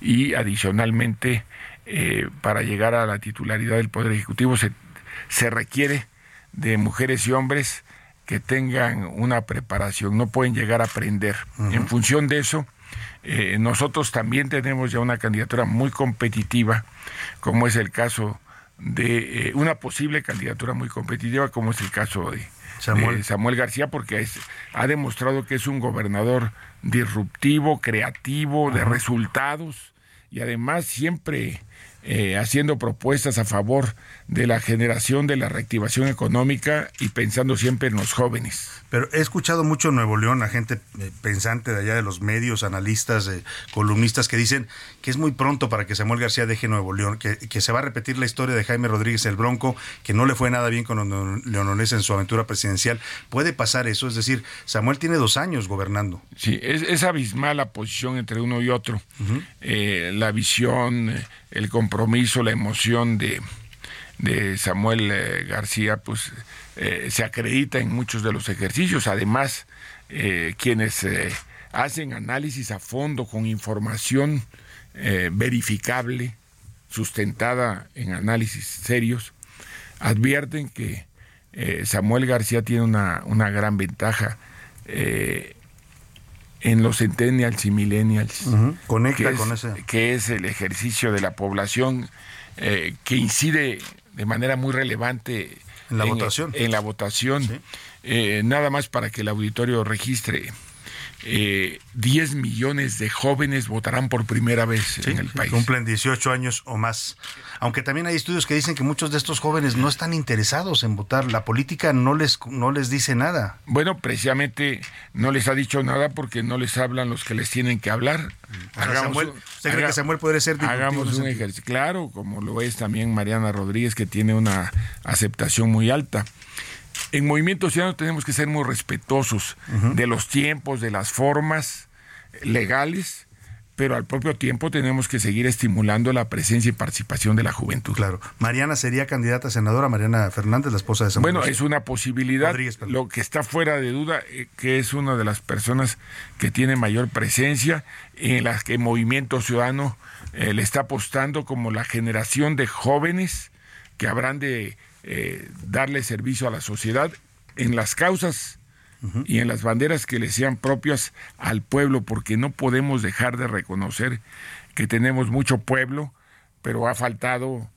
y adicionalmente eh, para llegar a la titularidad del Poder Ejecutivo se, se requiere de mujeres y hombres que tengan una preparación, no pueden llegar a aprender. En función de eso, eh, nosotros también tenemos ya una candidatura muy competitiva, como es el caso de eh, una posible candidatura muy competitiva, como es el caso de Samuel, García, porque ha demostrado que es un gobernador disruptivo, creativo, de resultados y además siempre eh, haciendo propuestas a favor de la generación de la reactivación económica y pensando siempre en los jóvenes. Pero he escuchado mucho en Nuevo León a gente eh, pensante de allá de los medios, analistas, eh, columnistas que dicen que es muy pronto para que Samuel García deje Nuevo León, que, que, se va a repetir la historia de Jaime Rodríguez el Bronco, que no le fue nada bien con Leonones en su aventura presidencial. ¿Puede pasar eso? Es decir, Samuel tiene dos años gobernando. Sí, es, es abismal la posición entre uno y otro. la visión, el compromiso, la emoción de de Samuel eh, García, pues eh, se acredita en muchos de los ejercicios. Además, eh, quienes hacen análisis a fondo con información verificable, sustentada en análisis serios, advierten que Samuel García tiene una, una gran ventaja en los centennials y millennials. Conecta con ese. Que es el ejercicio de la población que incide de manera muy relevante en la votación. En la votación. Eh, nada más para que el auditorio registre. Eh, 10 millones de jóvenes votarán por primera vez en el país. Cumplen 18 años o más. Aunque también hay estudios que dicen que muchos de estos jóvenes no están interesados en votar. La política no les, no les dice nada. Bueno, precisamente no les ha dicho nada porque no les hablan los que les tienen que hablar. Samuel, ¿Usted cree que Samuel podría ser Hagamos un ejercicio. Claro, como lo es también Mariana Rodríguez, que tiene una aceptación muy alta en Movimiento Ciudadano tenemos que ser muy respetuosos de los tiempos, de las formas legales, pero al propio tiempo tenemos que seguir estimulando la presencia y participación de la juventud. Claro. Mariana sería candidata a senadora, Mariana Fernández, la esposa de Samuel. Bueno, es una posibilidad. Lo que está fuera de duda, eh, que es una de las personas que tiene mayor presencia, en las que Movimiento Ciudadano eh, le está apostando como la generación de jóvenes que habrán de eh, darle servicio a la sociedad en las causas y en las banderas que le sean propias al pueblo, porque no podemos dejar de reconocer que tenemos mucho pueblo, pero ha faltado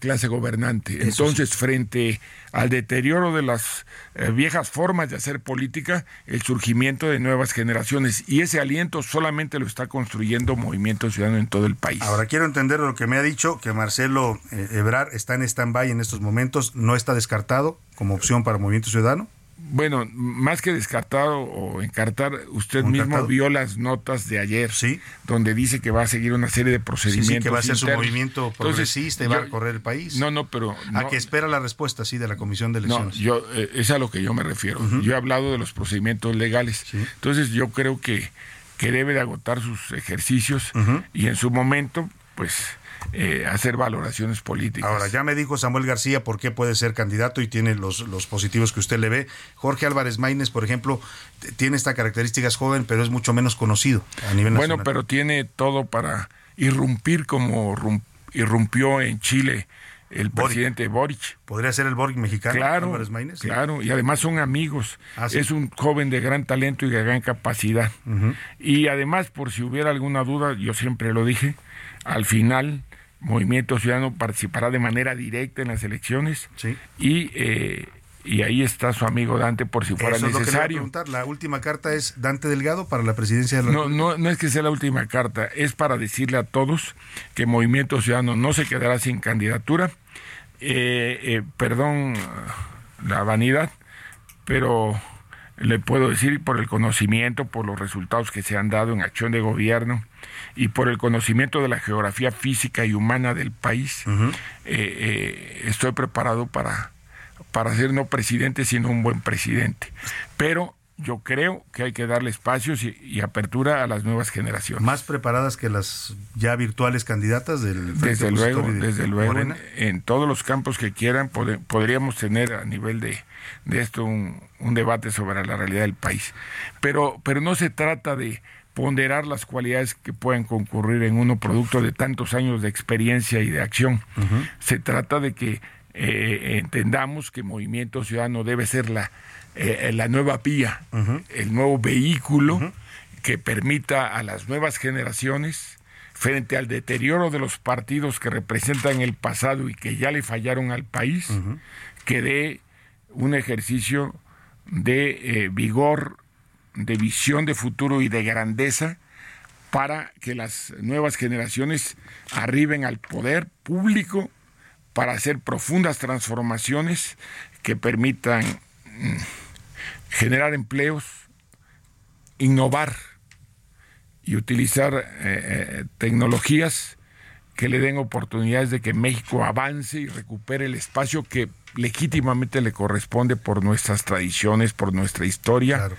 clase gobernante. Entonces, frente al deterioro de las eh, viejas formas de hacer política, el surgimiento de nuevas generaciones y ese aliento solamente lo está construyendo Movimiento Ciudadano en todo el país. Ahora quiero entender lo que me ha dicho, que Marcelo eh, Ebrar está en stand-by en estos momentos, no está descartado como opción para Movimiento Ciudadano bueno, más que descartado o encartar, usted mismo vio las notas de ayer, ¿Sí? donde dice que va a seguir una serie de procedimientos. Sí, que va a ser su movimiento progresista y va a correr el país. No, no, pero. a que espera la respuesta, sí, de la Comisión de Elecciones. No, yo, eh, es a lo que yo me refiero. Yo he hablado de los procedimientos legales. Entonces, yo creo que, que debe de agotar sus ejercicios y en su momento, pues eh, hacer valoraciones políticas. Ahora, ya me dijo Samuel García por qué puede ser candidato y tiene los, los positivos que usted le ve. Jorge Álvarez Maínez, por ejemplo, tiene esta característica, es joven, pero es mucho menos conocido a nivel nacional. Bueno, pero tiene todo para irrumpir como irrumpió en Chile el presidente Boric. ¿Podría ser el Boric mexicano? Claro, claro, y además son amigos. Ah, es un joven de gran talento y de gran capacidad. Y además, por si hubiera alguna duda, yo siempre lo dije, al final Movimiento Ciudadano participará de manera directa en las elecciones y eh, y ahí está su amigo Dante por si fuera necesario. La última carta es Dante Delgado para la presidencia de la no, no, no es que sea la última carta, es para decirle a todos que Movimiento Ciudadano no se quedará sin candidatura. Eh, eh, perdón la vanidad, pero le puedo decir por el conocimiento, por los resultados que se han dado en acción de gobierno y por el conocimiento de la geografía física y humana del país, eh, estoy preparado para para ser no presidente, sino un buen presidente. Pero yo creo que hay que darle espacios y, apertura a las nuevas generaciones. ¿Más preparadas que las ya virtuales candidatas del Desde luego, desde luego. En, todos los campos que quieran podríamos tener a nivel de, esto un, debate sobre la realidad del país. Pero, pero no se trata de ponderar las cualidades que pueden concurrir en uno producto de tantos años de experiencia y de acción. Se trata de que eh, entendamos que Movimiento Ciudadano debe ser la, eh, la nueva vía, el nuevo vehículo que permita a las nuevas generaciones, frente al deterioro de los partidos que representan el pasado y que ya le fallaron al país, que dé un ejercicio de eh, vigor, de visión de futuro y de grandeza para que las nuevas generaciones arriben al poder público para hacer profundas transformaciones que permitan mm, generar empleos, innovar y utilizar eh, eh, tecnologías que le den oportunidades de que México avance y recupere el espacio que legítimamente le corresponde por nuestras tradiciones, por nuestra historia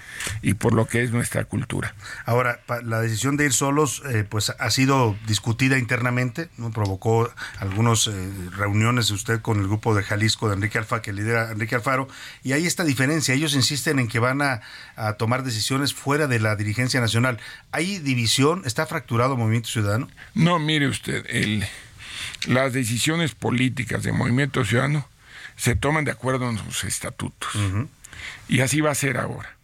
y por lo que es nuestra cultura. Ahora, la decisión de ir solos eh, pues ha sido discutida internamente, ¿no? provocó algunas eh, reuniones de usted con el grupo de Jalisco de Enrique Alfa, que lidera Enrique Alfaro, y hay esta diferencia, ellos insisten en que van a, tomar decisiones fuera de la dirigencia nacional. ¿Hay división? ¿Está fracturado el Movimiento Ciudadano? No, mire usted, el, las decisiones políticas de Movimiento Ciudadano se toman de acuerdo en sus estatutos. Y así va a ser ahora.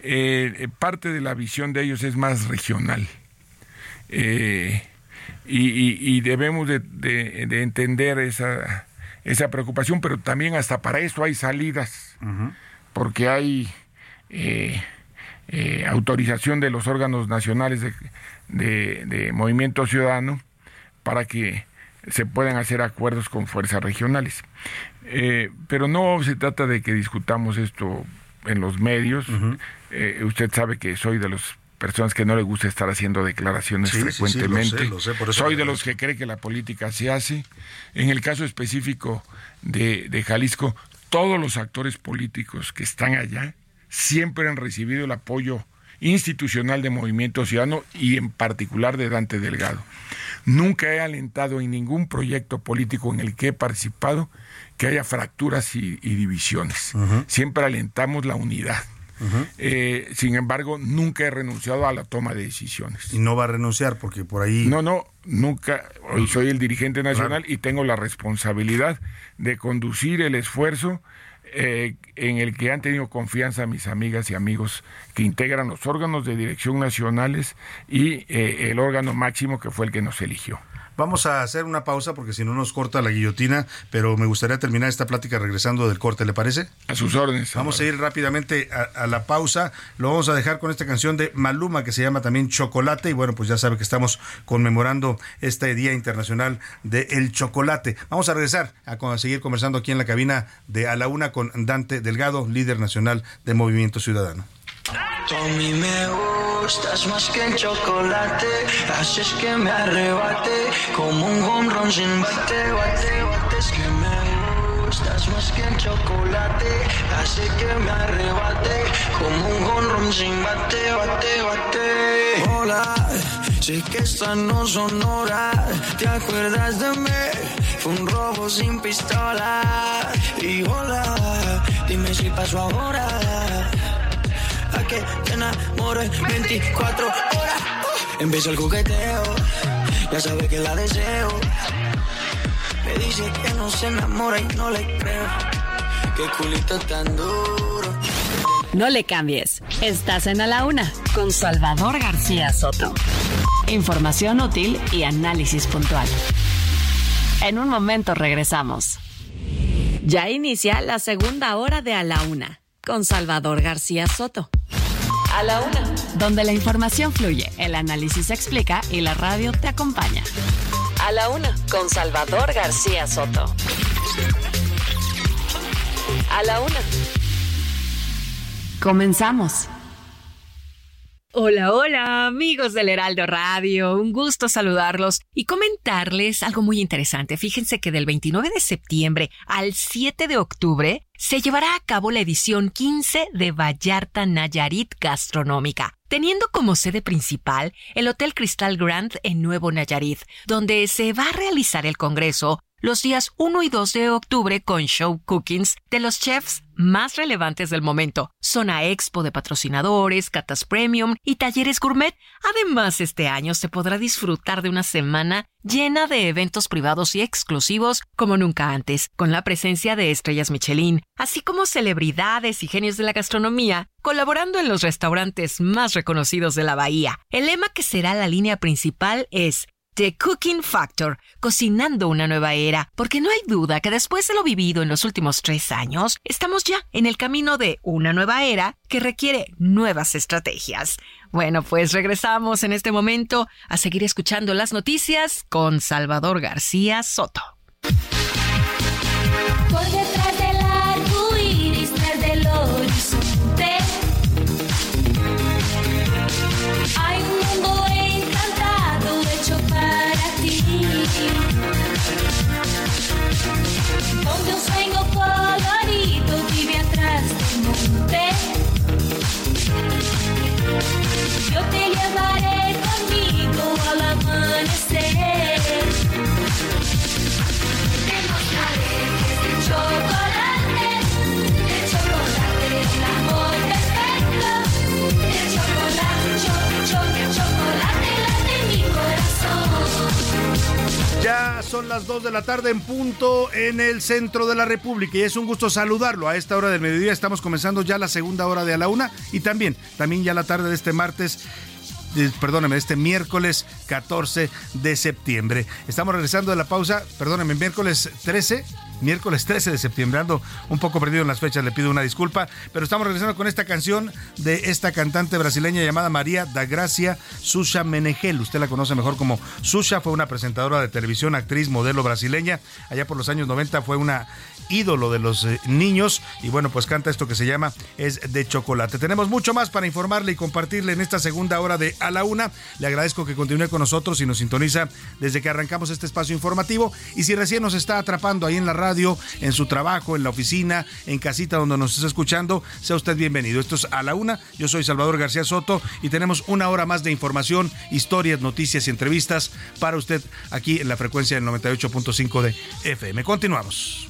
Eh, eh, parte de la visión de ellos es más regional. Eh, y, debemos de, entender esa, esa preocupación, pero también hasta para eso hay salidas, porque hay autorización de los órganos nacionales de, de Movimiento Ciudadano para que se puedan hacer acuerdos con fuerzas regionales. Eh, pero no se trata de que discutamos esto en los medios. Eh, usted sabe que soy de las personas que no le gusta estar haciendo declaraciones frecuentemente. soy de los que cree que la política se hace. En el caso específico de, de Jalisco, todos los actores políticos que están allá siempre han recibido el apoyo institucional de Movimiento Ciudadano y en particular de Dante Delgado. Nunca he alentado en ningún proyecto político en el que he participado que haya fracturas y, divisiones. Siempre alentamos la unidad. Eh, sin embargo, nunca he renunciado a la toma de decisiones. Y no va a renunciar porque por ahí... No, no, nunca. Hoy soy el dirigente nacional y tengo la responsabilidad de conducir el esfuerzo eh, en el que han tenido confianza mis amigas y amigos que integran los órganos de dirección nacionales y eh, el órgano máximo que fue el que nos eligió. Vamos a hacer una pausa porque si no nos corta la guillotina, pero me gustaría terminar esta plática regresando del corte, ¿le parece? A sus órdenes. Vamos a ir rápidamente a, la pausa. Lo vamos a dejar con esta canción de Maluma que se llama también Chocolate. Y bueno, pues ya sabe que estamos conmemorando este Día Internacional del Chocolate. Vamos a regresar a, seguir conversando aquí en la cabina de A la Una con Dante Delgado, líder nacional de Movimiento Ciudadano. Mí me gustas más que el chocolate, haces que me arrebate como un home sin bate, bate, bate. Es que me gustas más que el chocolate, hace que me arrebate como un home sin bate, bate, bate. Hola, sé que estas no son ¿te acuerdas de mí? Fue un robo sin pistola. Y hola, dime si pasó ahora que te enamore 24 horas. Empieza el coqueteo, ya sabe que la deseo. Me dice que no se enamora y no le creo. Que culito tan duro. No le cambies. Estás en A la Una con Salvador García Soto. Información útil y análisis puntual. En un momento regresamos. Ya inicia la segunda hora de A la Una con Salvador García Soto. A la Una, donde la información fluye, el análisis se explica y la radio te acompaña. A la Una con Salvador García Soto. A la Una. Comenzamos. Hola, hola, amigos del Heraldo Radio. Un gusto saludarlos y comentarles algo muy interesante. Fíjense que del 29 de septiembre al 7 de octubre se llevará a cabo la edición 15 de Vallarta Nayarit Gastronómica, teniendo como sede principal el Hotel Cristal Grand en Nuevo Nayarit, donde se va a realizar el Congreso los días 1 y 2 de octubre con show cookings de los chefs más relevantes del momento, zona expo de patrocinadores, catas premium y talleres gourmet. Además, este año se podrá disfrutar de una semana llena de eventos privados y exclusivos como nunca antes, con la presencia de estrellas Michelin, así como celebridades y genios de la gastronomía, colaborando en los restaurantes más reconocidos de la bahía. El lema que será la línea principal es The Cooking Factor, cocinando una nueva era, porque no hay duda que después de lo vivido en los últimos tres años, estamos ya en el camino de una nueva era que requiere nuevas estrategias. Bueno, pues regresamos en este momento a seguir escuchando las noticias con Salvador García Soto. Ya son las 2 de la tarde en punto en el centro de la República y es un gusto saludarlo. A esta hora del mediodía estamos comenzando ya la segunda hora de a la una y también, también ya la tarde de este martes perdóneme, este miércoles 14 de septiembre. Estamos regresando de la pausa, perdóneme, miércoles 13, miércoles 13 de septiembre. Ando un poco perdido en las fechas, le pido una disculpa, pero estamos regresando con esta canción de esta cantante brasileña llamada María da Gracia Susha Menegel. Usted la conoce mejor como Susha, fue una presentadora de televisión, actriz, modelo brasileña. Allá por los años 90 fue una ídolo de los eh, niños y bueno, pues canta esto que se llama Es de Chocolate. Tenemos mucho más para informarle y compartirle en esta segunda hora de A la Una. Le agradezco que continúe con nosotros y nos sintoniza desde que arrancamos este espacio informativo y si recién nos está atrapando ahí en la radio, en su trabajo, en la oficina, en casita donde nos está escuchando, sea usted bienvenido. Esto es A la Una. Yo soy Salvador García Soto y tenemos una hora más de información, historias, noticias y entrevistas para usted aquí en la frecuencia del 98.5 de FM. Continuamos.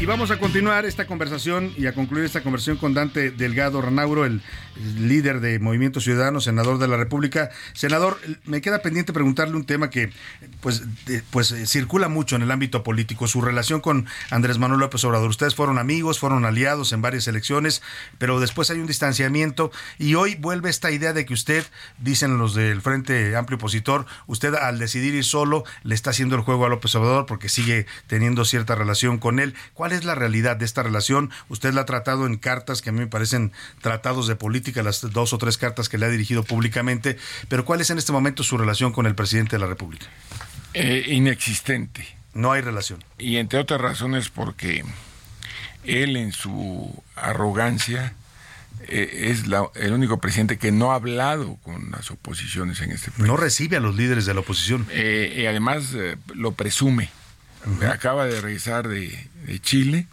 Y vamos a continuar esta conversación y a concluir esta conversación con Dante Delgado Ranauro, el líder de Movimiento Ciudadano, senador de la República. Senador, me queda pendiente preguntarle un tema que pues, pues eh, circula mucho en el ámbito político, su relación con Andrés Manuel López Obrador. Ustedes fueron amigos, fueron aliados en varias elecciones, pero después hay un distanciamiento y hoy vuelve esta idea de que usted, dicen los del Frente Amplio Opositor, usted al decidir ir solo le está haciendo el juego a López Obrador porque sigue teniendo cierta relación con él. ¿Cuál es la realidad de esta relación? Usted la ha tratado en cartas que a mí me parecen tratados de política, las dos o tres cartas que le ha dirigido públicamente, pero ¿cuál es en este momento su relación con el presidente de la República? Eh, inexistente. No hay relación. Y entre otras razones porque él en su arrogancia eh, es la- el único presidente que no ha hablado con las oposiciones en este país. No recibe a los líderes de la oposición. Eh, y además lo presume. Acaba de regresar de, de Chile,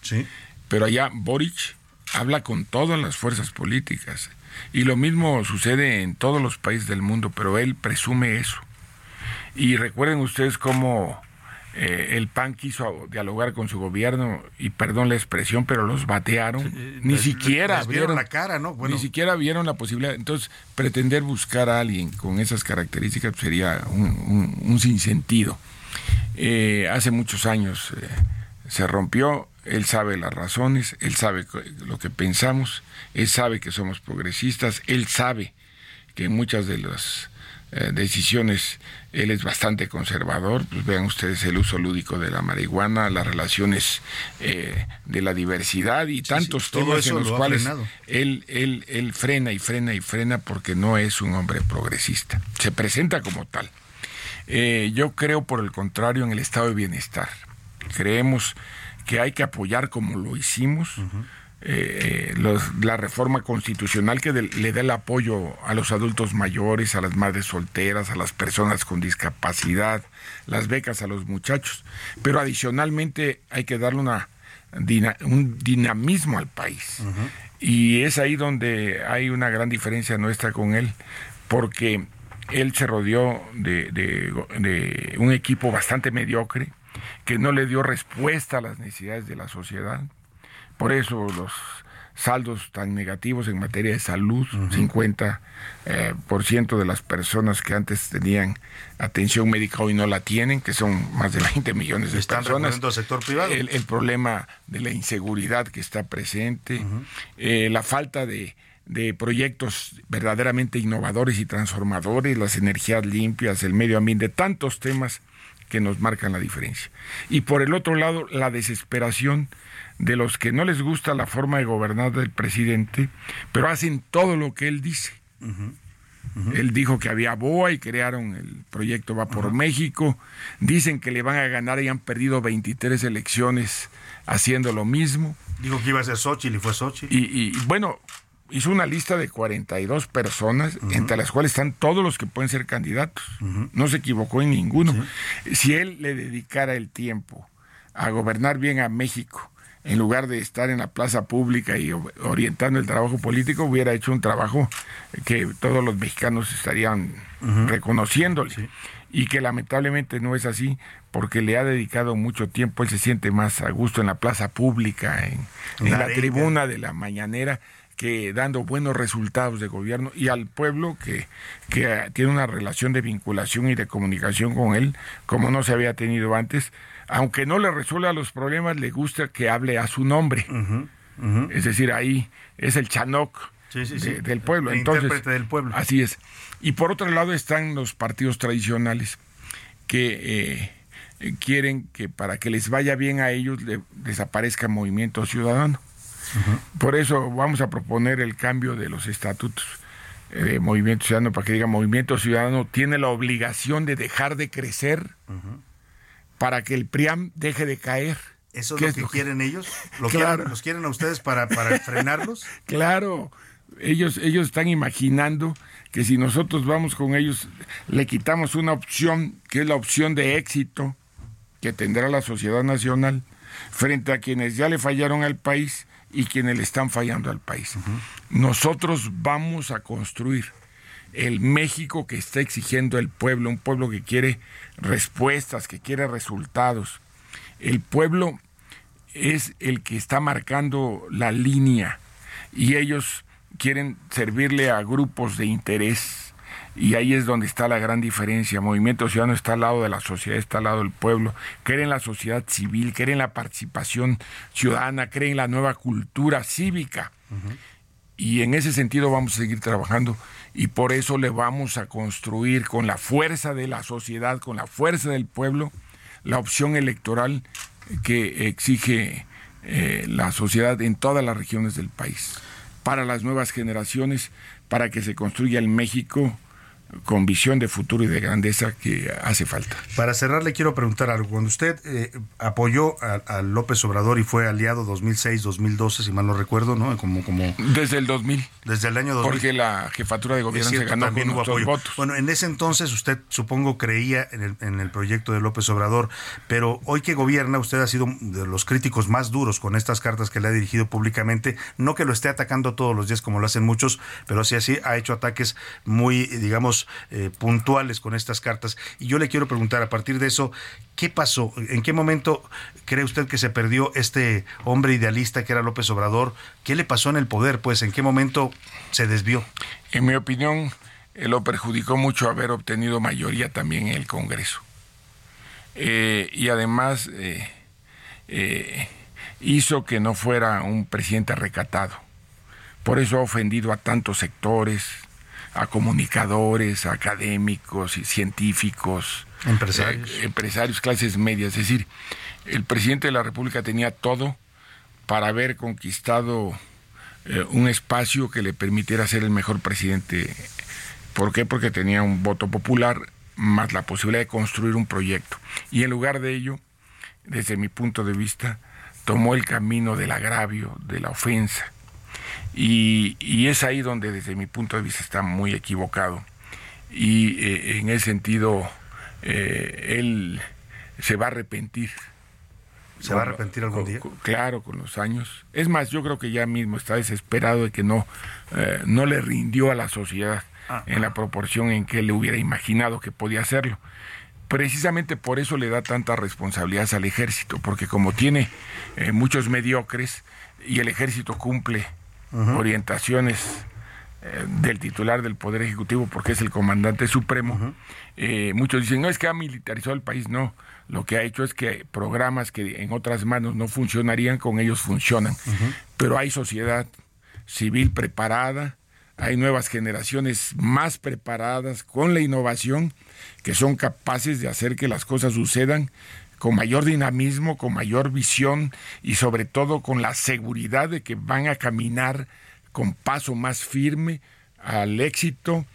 pero allá Boric habla con todas las fuerzas políticas. Y lo mismo sucede en todos los países del mundo, pero él presume eso. Y recuerden ustedes cómo eh, el PAN quiso dialogar con su gobierno, y perdón la expresión, pero los batearon. ni les- siquiera les vieron vieron la cara, ¿no? Bueno. Ni siquiera vieron la posibilidad. Entonces, pretender buscar a alguien con esas características sería un, un- un sinsentido. Eh, hace muchos años eh, se rompió, él sabe las razones, él sabe lo que pensamos, él sabe que somos progresistas, él sabe que muchas de las eh, decisiones él es bastante conservador, pues vean ustedes el uso lúdico de la marihuana, las relaciones eh, de la diversidad y tantos temas en los lo cuales él, él, él frena y frena y frena porque no es un hombre progresista, se presenta como tal. Eh, yo creo, por el contrario, en el estado de bienestar. Creemos que hay que apoyar como lo hicimos. eh, los- la reforma constitucional que de- le dé el apoyo a los adultos mayores, a las madres solteras, a las personas con discapacidad, las becas a los muchachos. Pero adicionalmente hay que darle una, un dinamismo al país. Y es ahí donde hay una gran diferencia nuestra con él, porque él se rodeó de, de- de un equipo bastante mediocre, que no le dio respuesta a las necesidades de la sociedad. Por eso los saldos tan negativos en materia de salud, 50% eh, por ciento de las personas que antes tenían atención médica hoy no la tienen, que son más de 20 millones de Están personas. al sector privado. El, el problema de la inseguridad que está presente, eh, la falta de, de proyectos verdaderamente innovadores y transformadores, las energías limpias, el medio ambiente, tantos temas que nos marcan la diferencia. Y por el otro lado, la desesperación de los que no les gusta la forma de gobernar del presidente, pero hacen todo lo que él dice. Él dijo que había BOA y crearon el proyecto Va por México. Dicen que le van a ganar y han perdido 23 elecciones haciendo lo mismo. Dijo que iba a ser Xochitl y fue Xochitl. Y, y, bueno, hizo una lista de 42 personas, entre las cuales están todos los que pueden ser candidatos. No se equivocó en ninguno. Si él le dedicara el tiempo a gobernar bien a México, en lugar de estar en la plaza pública y orientando el trabajo político, hubiera hecho un trabajo que todos los mexicanos estarían reconociéndole. Y que lamentablemente no es así, porque le ha dedicado mucho tiempo, él se siente más a gusto en la plaza pública, en, en La tribuna de la mañanera, que dando buenos resultados de gobierno y al pueblo que, que eh, tiene una relación de vinculación y de comunicación con él como no se había tenido antes, aunque no le resuelva los problemas, le gusta que hable a su nombre. Es decir, ahí es el chanoc Sí, sí, de- sí. del pueblo. El Entonces, intérprete del pueblo. Así es. Y por otro lado están los partidos tradicionales que eh, quieren que para que les vaya bien a ellos le- desaparezca Movimiento Ciudadano. Por eso vamos a proponer el cambio de los estatutos eh, de Movimiento Ciudadano para que diga Movimiento Ciudadano tiene la obligación de dejar de crecer para que el PRIAM deje de caer. ¿Eso es ¿Qué lo que quieren ellos? ¿Lo Claro. quieren, ¿Los quieren a ustedes para, para frenarlos? Claro, ellos, ellos están imaginando que si nosotros vamos con ellos, le quitamos una opción, que es la opción de éxito que tendrá la sociedad nacional, frente a quienes ya le fallaron al país y quienes le están fallando al país. Nosotros vamos a construir el México que está exigiendo el pueblo, un pueblo que quiere respuestas, que quiere resultados. El pueblo es el que está marcando la línea y ellos quieren servirle a grupos de interés. Y ahí es donde está la gran diferencia. Movimiento Ciudadano está al lado de la sociedad, está al lado del pueblo. Cree en la sociedad civil, cree en la participación ciudadana, cree en la nueva cultura cívica. Y en ese sentido vamos a seguir trabajando y por eso le vamos a construir con la fuerza de la sociedad, con la fuerza del pueblo, la opción electoral que exige eh, la sociedad en todas las regiones del país, para las nuevas generaciones, para que se construya el México con visión de futuro y de grandeza que hace falta. Para cerrar, le quiero preguntar algo. Cuando usted eh, apoyó a, a López Obrador y fue aliado 2006-2012, si mal no recuerdo, ¿no? Como, como Desde el 2000. desde el año 2000. Porque la jefatura de gobierno cierto, se ganó también con apoyo. votos. Bueno, en ese entonces usted supongo creía en el, en el proyecto de López Obrador, pero hoy que gobierna usted ha sido de los críticos más duros con estas cartas que le ha dirigido públicamente. No que lo esté atacando todos los días como lo hacen muchos, pero sí así ha hecho ataques muy, digamos, eh, puntuales con estas cartas. Y yo le quiero preguntar a partir de eso, ¿qué pasó? ¿En qué momento cree usted que se perdió este hombre idealista que era López Obrador? ¿Qué le pasó en el poder? Pues, ¿en qué momento se desvió? En mi opinión, lo perjudicó mucho haber obtenido mayoría también en el Congreso. Eh, y además eh, hizo que no fuera un presidente recatado. Por eso ha ofendido a tantos sectores, a comunicadores, a académicos y científicos, Empresarios. eh, empresarios, clases medias. Es decir, el presidente de la República tenía todo para haber conquistado eh, un espacio que le permitiera ser el mejor presidente. ¿Por qué? Porque tenía un voto popular más la posibilidad de construir un proyecto. Y en lugar de ello, desde mi punto de vista, tomó el camino del agravio, de la ofensa. Y, y es ahí donde desde mi punto de vista está muy equivocado. Y eh, en ese sentido, eh, él se va a arrepentir. ¿Se va a arrepentir algún día? Claro, con los años. Es más, yo creo que ya mismo está desesperado de que no, eh, no le rindió a la sociedad Ah, en la proporción en que él le hubiera imaginado que podía hacerlo. Precisamente por eso le da tantas responsabilidades al ejército, porque como tiene muchos mediocres y el ejército cumple orientaciones eh, del titular del Poder Ejecutivo, porque es el comandante supremo, eh, muchos dicen, no es que ha militarizado el país, no. Lo que ha hecho es que programas que en otras manos no funcionarían, con ellos funcionan. Pero hay sociedad civil preparada, hay nuevas generaciones más preparadas con la innovación que son capaces de hacer que las cosas sucedan con mayor dinamismo, con mayor visión y sobre todo con la seguridad de que van a caminar con paso más firme al éxito,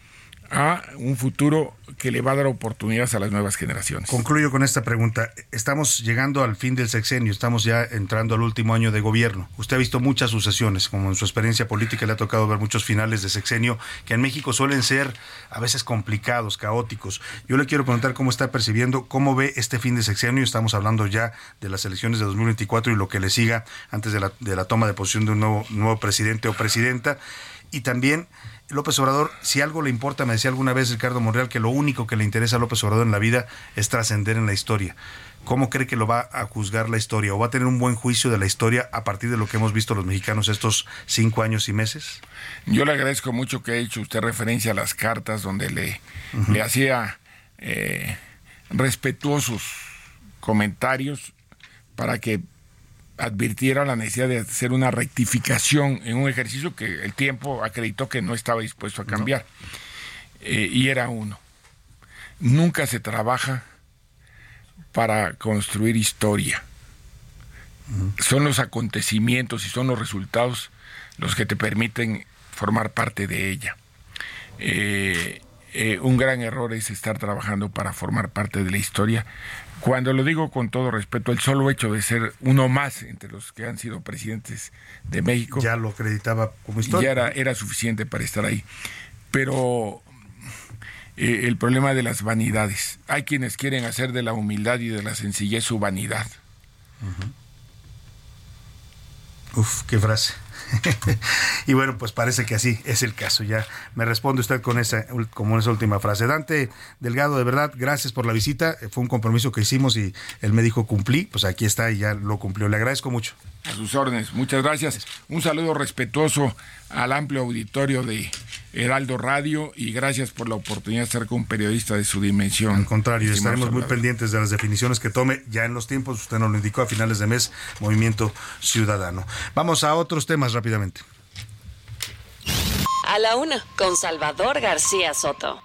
a un futuro que le va a dar oportunidades a las nuevas generaciones. Concluyo con esta pregunta. Estamos llegando al fin del sexenio, estamos ya entrando al último año de gobierno. Usted ha visto muchas sucesiones, como en su experiencia política le ha tocado ver muchos finales de sexenio que en México suelen ser a veces complicados, caóticos. Yo le quiero preguntar cómo está percibiendo, cómo ve este fin de sexenio. Estamos hablando ya de las elecciones de 2024 y lo que le siga antes de la, de la toma de posición de un nuevo, nuevo presidente o presidenta. Y también López Obrador, si algo le importa, me decía alguna vez Ricardo Monreal, que lo único que le interesa a López Obrador en la vida es trascender en la historia. ¿Cómo cree que lo va a juzgar la historia? ¿O va a tener un buen juicio de la historia a partir de lo que hemos visto los mexicanos estos cinco años y meses? Yo le agradezco mucho que ha hecho usted referencia a las cartas donde le, le hacía eh, respetuosos comentarios para que advirtiera la necesidad de hacer una rectificación en un ejercicio que el tiempo acreditó que no estaba dispuesto a cambiar. Eh, y era uno. Nunca se trabaja para construir historia. Son los acontecimientos y son los resultados los que te permiten formar parte de ella. Eh, eh, un gran error es estar trabajando para formar parte de la historia. Cuando lo digo con todo respeto, el solo hecho de ser uno más entre los que han sido presidentes de México. Ya lo acreditaba como historia. Ya era, era suficiente para estar ahí. Pero eh, el problema de las vanidades. Hay quienes quieren hacer de la humildad y de la sencillez su vanidad. Uf, qué frase. y bueno, pues parece que así es el caso. Ya me responde usted con esa, como esa última frase. Dante Delgado, de verdad, gracias por la visita. Fue un compromiso que hicimos y él me dijo cumplí. Pues aquí está y ya lo cumplió. Le agradezco mucho. A sus órdenes, muchas gracias. Un saludo respetuoso al amplio auditorio de Heraldo Radio y gracias por la oportunidad de estar con un periodista de su dimensión. Al contrario, estaremos muy pendientes de las definiciones que tome ya en los tiempos. Usted nos lo indicó a finales de mes, Movimiento Ciudadano. Vamos a otros temas rápidamente. A la una, con Salvador García Soto.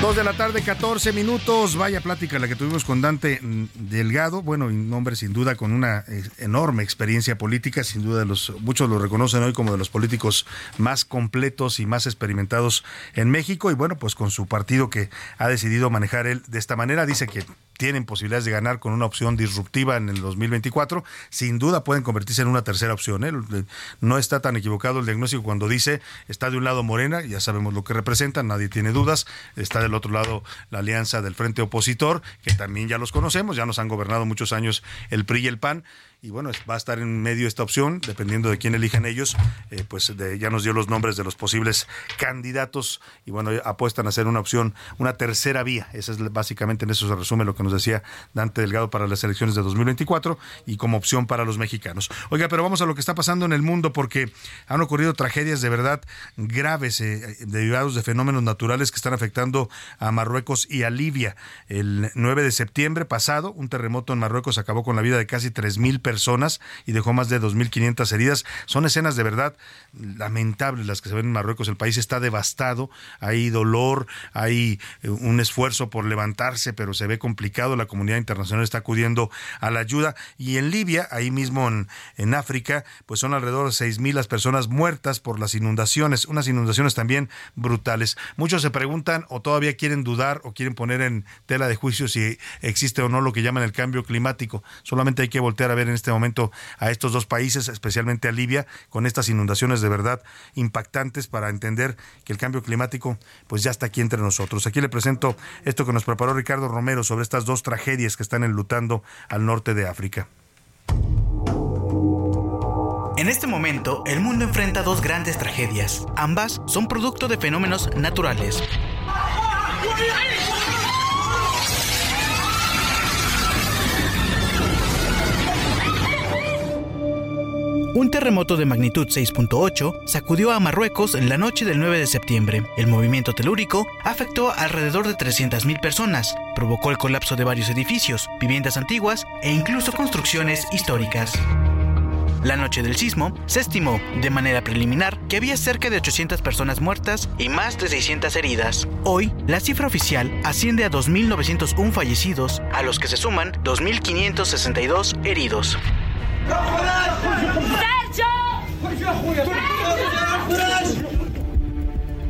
Dos de la tarde, 14 minutos. Vaya plática la que tuvimos con Dante Delgado. Bueno, un hombre sin duda con una eh, enorme experiencia política. Sin duda, los, muchos lo reconocen hoy como de los políticos más completos y más experimentados en México. Y bueno, pues con su partido que ha decidido manejar él de esta manera. Dice que tienen posibilidades de ganar con una opción disruptiva en el 2024, sin duda pueden convertirse en una tercera opción. ¿eh? No está tan equivocado el diagnóstico cuando dice está de un lado Morena, ya sabemos lo que representa, nadie tiene dudas, está del otro lado la alianza del Frente Opositor, que también ya los conocemos, ya nos han gobernado muchos años el PRI y el PAN, y bueno, va a estar en medio esta opción, dependiendo de quién elijan ellos, eh, pues ya nos dio los nombres de los posibles candidatos y bueno, apuestan a hacer una opción, una tercera vía. Esa es básicamente en eso se resume lo que nos decía Dante Delgado para las elecciones de 2024 y como opción para los mexicanos. Oiga, pero vamos a lo que está pasando en el mundo porque han ocurrido tragedias de verdad graves eh, derivados de fenómenos naturales que están afectando a Marruecos y a Libia. El 9 de septiembre pasado, un terremoto en Marruecos acabó con la vida de casi 3.000 personas y dejó más de 2.500 heridas. Son escenas de verdad lamentables las que se ven en Marruecos. El país está devastado, hay dolor, hay eh, un esfuerzo por levantarse, pero se ve complicado. La comunidad internacional está acudiendo a la ayuda. Y en Libia, ahí mismo en, en África, pues son alrededor de 6.000 las personas muertas por las inundaciones, unas inundaciones también brutales. Muchos se preguntan o todavía quieren dudar o quieren poner en tela de juicio si existe o no lo que llaman el cambio climático. Solamente hay que voltear a ver en este momento a estos dos países, especialmente a Libia, con estas inundaciones de verdad impactantes para entender que el cambio climático pues ya está aquí entre nosotros. Aquí le presento esto que nos preparó Ricardo Romero sobre estas dos tragedias que están enlutando al norte de África. En este momento, el mundo enfrenta dos grandes tragedias. Ambas son producto de fenómenos naturales. Un terremoto de magnitud 6.8 sacudió a Marruecos en la noche del 9 de septiembre. El movimiento telúrico afectó alrededor de 300.000 personas, provocó el colapso de varios edificios, viviendas antiguas e incluso construcciones históricas. La noche del sismo se estimó, de manera preliminar, que había cerca de 800 personas muertas y más de 600 heridas. Hoy, la cifra oficial asciende a 2.901 fallecidos, a los que se suman 2.562 heridos.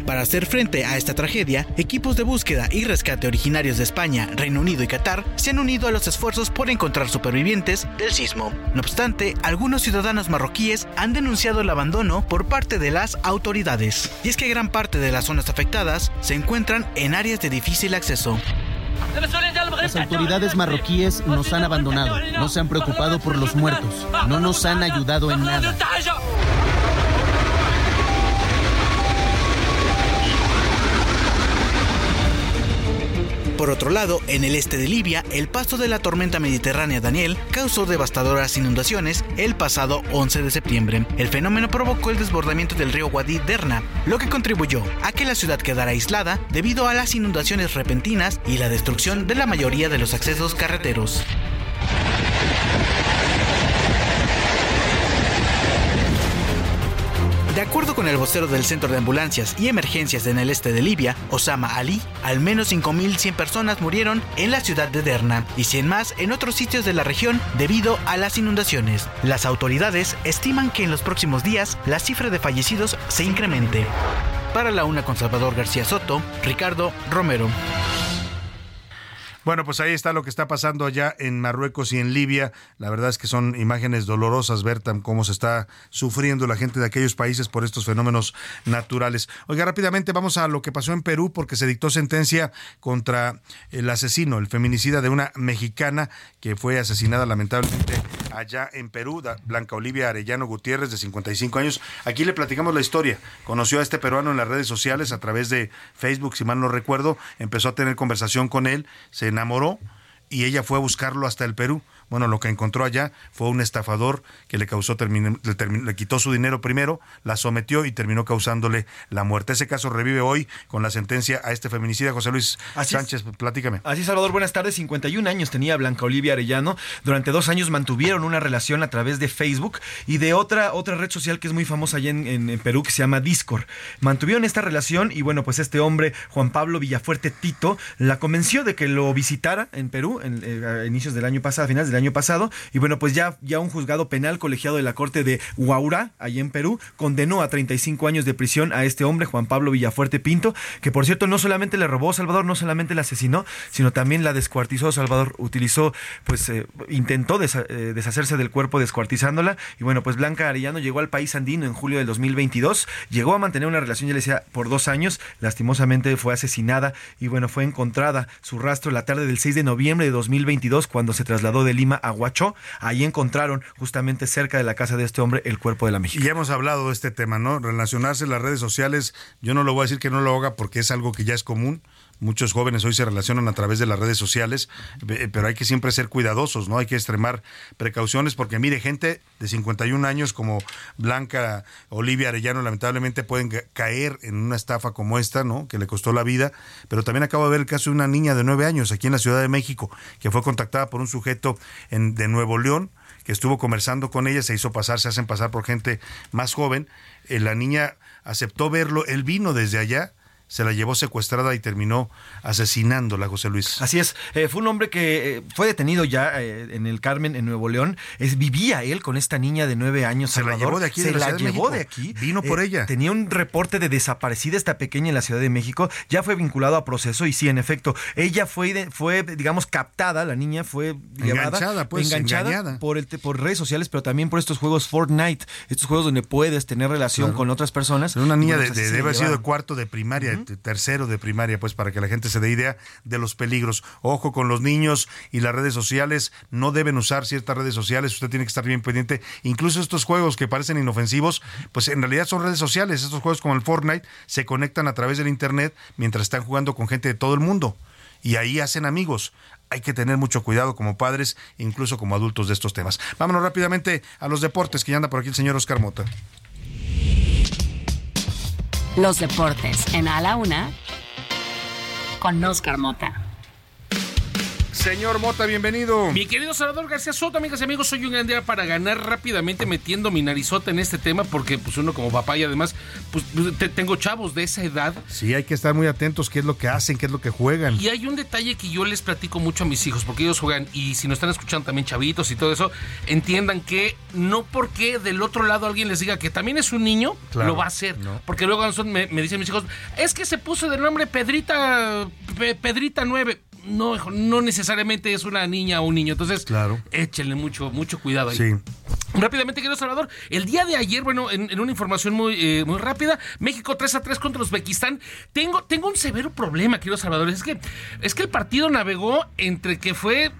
Para hacer frente a esta tragedia, equipos de búsqueda y rescate originarios de España, Reino Unido y Qatar se han unido a los esfuerzos por encontrar supervivientes del sismo. No obstante, algunos ciudadanos marroquíes han denunciado el abandono por parte de las autoridades. Y es que gran parte de las zonas afectadas se encuentran en áreas de difícil acceso. Las autoridades marroquíes nos han abandonado, no se han preocupado por los muertos, no nos han ayudado en nada. Por otro lado, en el este de Libia, el paso de la tormenta mediterránea Daniel causó devastadoras inundaciones el pasado 11 de septiembre. El fenómeno provocó el desbordamiento del río Wadi Derna, lo que contribuyó a que la ciudad quedara aislada debido a las inundaciones repentinas y la destrucción de la mayoría de los accesos carreteros. De acuerdo con el vocero del Centro de Ambulancias y Emergencias en el este de Libia, Osama Ali, al menos 5.100 personas murieron en la ciudad de Derna y 100 más en otros sitios de la región debido a las inundaciones. Las autoridades estiman que en los próximos días la cifra de fallecidos se incremente. Para la una con Salvador García Soto, Ricardo Romero. Bueno, pues ahí está lo que está pasando allá en Marruecos y en Libia. La verdad es que son imágenes dolorosas ver cómo se está sufriendo la gente de aquellos países por estos fenómenos naturales. Oiga, rápidamente vamos a lo que pasó en Perú porque se dictó sentencia contra el asesino, el feminicida de una mexicana que fue asesinada lamentablemente allá en Perú, Blanca Olivia Arellano Gutiérrez, de 55 años. Aquí le platicamos la historia. Conoció a este peruano en las redes sociales a través de Facebook, si mal no recuerdo. Empezó a tener conversación con él, se enamoró y ella fue a buscarlo hasta el Perú. Bueno, lo que encontró allá fue un estafador que le causó le, le quitó su dinero primero, la sometió y terminó causándole la muerte. Ese caso revive hoy con la sentencia a este feminicida. José Luis Así es. Sánchez, platícame. Así, Salvador, buenas tardes. 51 años tenía Blanca Olivia Arellano. Durante dos años mantuvieron una relación a través de Facebook y de otra, otra red social que es muy famosa allá en, en- en Perú que se llama Discord. Mantuvieron esta relación y bueno, pues este hombre, Juan Pablo Villafuerte Tito, la convenció de que lo visitara en Perú en, eh, a inicios del año pasado, a finales del año pasado. Y bueno, pues ya, ya un juzgado penal colegiado de la corte de Huaura, allá en Perú, condenó a 35 años de prisión a este hombre, Juan Pablo Villafuerte Pinto, que por cierto no solamente le robó a Salvador, no solamente la asesinó, sino también la descuartizó. Salvador utilizó, pues eh, intentó desa- eh, deshacerse del cuerpo descuartizándola. Y bueno, pues Blanca Arellano llegó al país andino en julio del 2022, llegó a mantener una relación, ya le decía, por dos años. Lastimosamente fue asesinada y bueno, fue encontrada su rastro la tarde del 6 de noviembre de 2022 cuando se trasladó de Lima a Huacho. Ahí encontraron justamente cerca de la casa de este hombre el cuerpo de la mexicana. Y ya hemos hablado de este tema, ¿no? Relacionarse en las redes sociales, yo no lo voy a decir que no lo haga porque es algo que ya es común. Muchos jóvenes hoy se relacionan a través de las redes sociales, eh, pero hay que siempre ser cuidadosos, ¿no? Hay que extremar precauciones porque, mire, gente de 51 años como Blanca Olivia Arellano lamentablemente pueden ca- caer en una estafa como esta, ¿no? Que le costó la vida, pero también acabo de ver el caso de una niña de 9 años aquí en la Ciudad de México que fue contactada por un sujeto en, de Nuevo León que estuvo conversando con ella, se hizo pasar, se hacen pasar por gente más joven. Eh, la niña aceptó verlo, él vino desde allá, se la llevó secuestrada y terminó asesinándola, José Luis. Así es, eh, fue un hombre que eh, fue detenido ya eh, en el Carmen, en Nuevo León. Es, vivía él con esta niña de nueve años. Se la Salvador. llevó de aquí, de Se la la de llevó de aquí. Vino por ella. Tenía un reporte de desaparecida esta pequeña en la Ciudad de México. Ya fue vinculado a proceso y sí, en efecto, ella fue, fue digamos, captada. La niña fue llevada, Enganchada, pues, enganchada engañada. por, el, por redes sociales, pero también por estos juegos Fortnite, estos juegos donde puedes tener relación Claro. con otras personas. Una Y niña bueno, de, pues de- debe la haber sido de cuarto de primaria, tercero de primaria, pues para que la gente se dé idea de los peligros. Ojo con los niños y las redes sociales, no deben usar ciertas redes sociales, usted tiene que estar bien pendiente. Incluso estos juegos que parecen inofensivos, pues en realidad son redes sociales. Estos juegos como el Fortnite se conectan a través del Internet mientras están jugando con gente de todo el mundo. Y ahí hacen amigos. Hay que tener mucho cuidado como padres, incluso como adultos de estos temas. Vámonos rápidamente a los deportes, que ya anda por aquí el señor Oscar Mota. Los deportes en A la Una con Oscar Mota. Señor Mota, bienvenido. Mi querido Salvador García Soto, amigas y amigos, soy un gran día para ganar rápidamente metiendo mi narizota en este tema porque pues uno como papá y además pues te- tengo chavos de esa edad Sí, hay que estar muy atentos qué es lo que hacen, qué es lo que juegan. y hay un detalle que yo les platico mucho a mis hijos porque ellos juegan y si nos están escuchando también chavitos y todo eso, entiendan que no porque del otro lado alguien les diga que también es un niño, Claro, lo va a hacer. no. Porque luego me, me dicen mis hijos, es que se puso de nombre Pedrita, Pe- Pedrita 9. No, no necesariamente es una niña o un niño. Entonces, Claro. échenle mucho, mucho cuidado ahí. Sí. Rápidamente, querido Salvador, el día de ayer, bueno, en, en una información muy, eh, muy rápida, México 3 a 3 contra Uzbekistán. Tengo, tengo un severo problema, querido Salvador. Es que, es que el partido navegó entre que fue.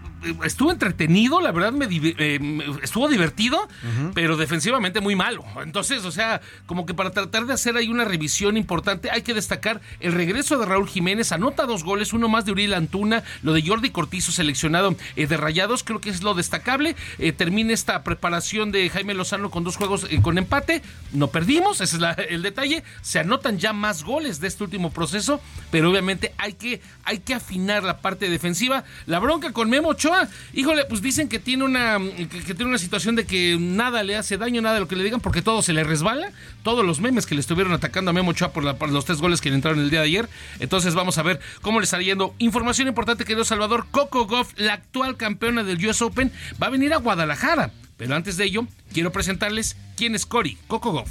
Estuvo entretenido, la verdad me eh, estuvo divertido, pero defensivamente muy malo. Entonces, o sea, como que para tratar de hacer ahí una revisión importante, hay que destacar el regreso de Raúl Jiménez, anota dos goles, uno más de Uriel Antuna, lo de Jordi Cortizo seleccionado eh, de Rayados, creo que es lo destacable. Eh, termina esta preparación de Jaime Lozano con dos juegos con empate, no perdimos, ese es la- el detalle. Se anotan ya más goles de este último proceso, pero obviamente hay que, hay que afinar la parte defensiva. La bronca con Memo Ochoa, híjole, pues dicen que tiene una que, que tiene una situación de que nada le hace daño, nada de lo que le digan, porque todo se le resbala. Todos los memes que le estuvieron atacando a Memo Ochoa por, los tres goles que le entraron el día de ayer. Entonces vamos a ver cómo le está yendo. Información importante, querido Salvador. Coco Goff, la actual campeona del US Open, va a venir a Guadalajara. Pero antes de ello, quiero presentarles quién es Cory, Coco Goff.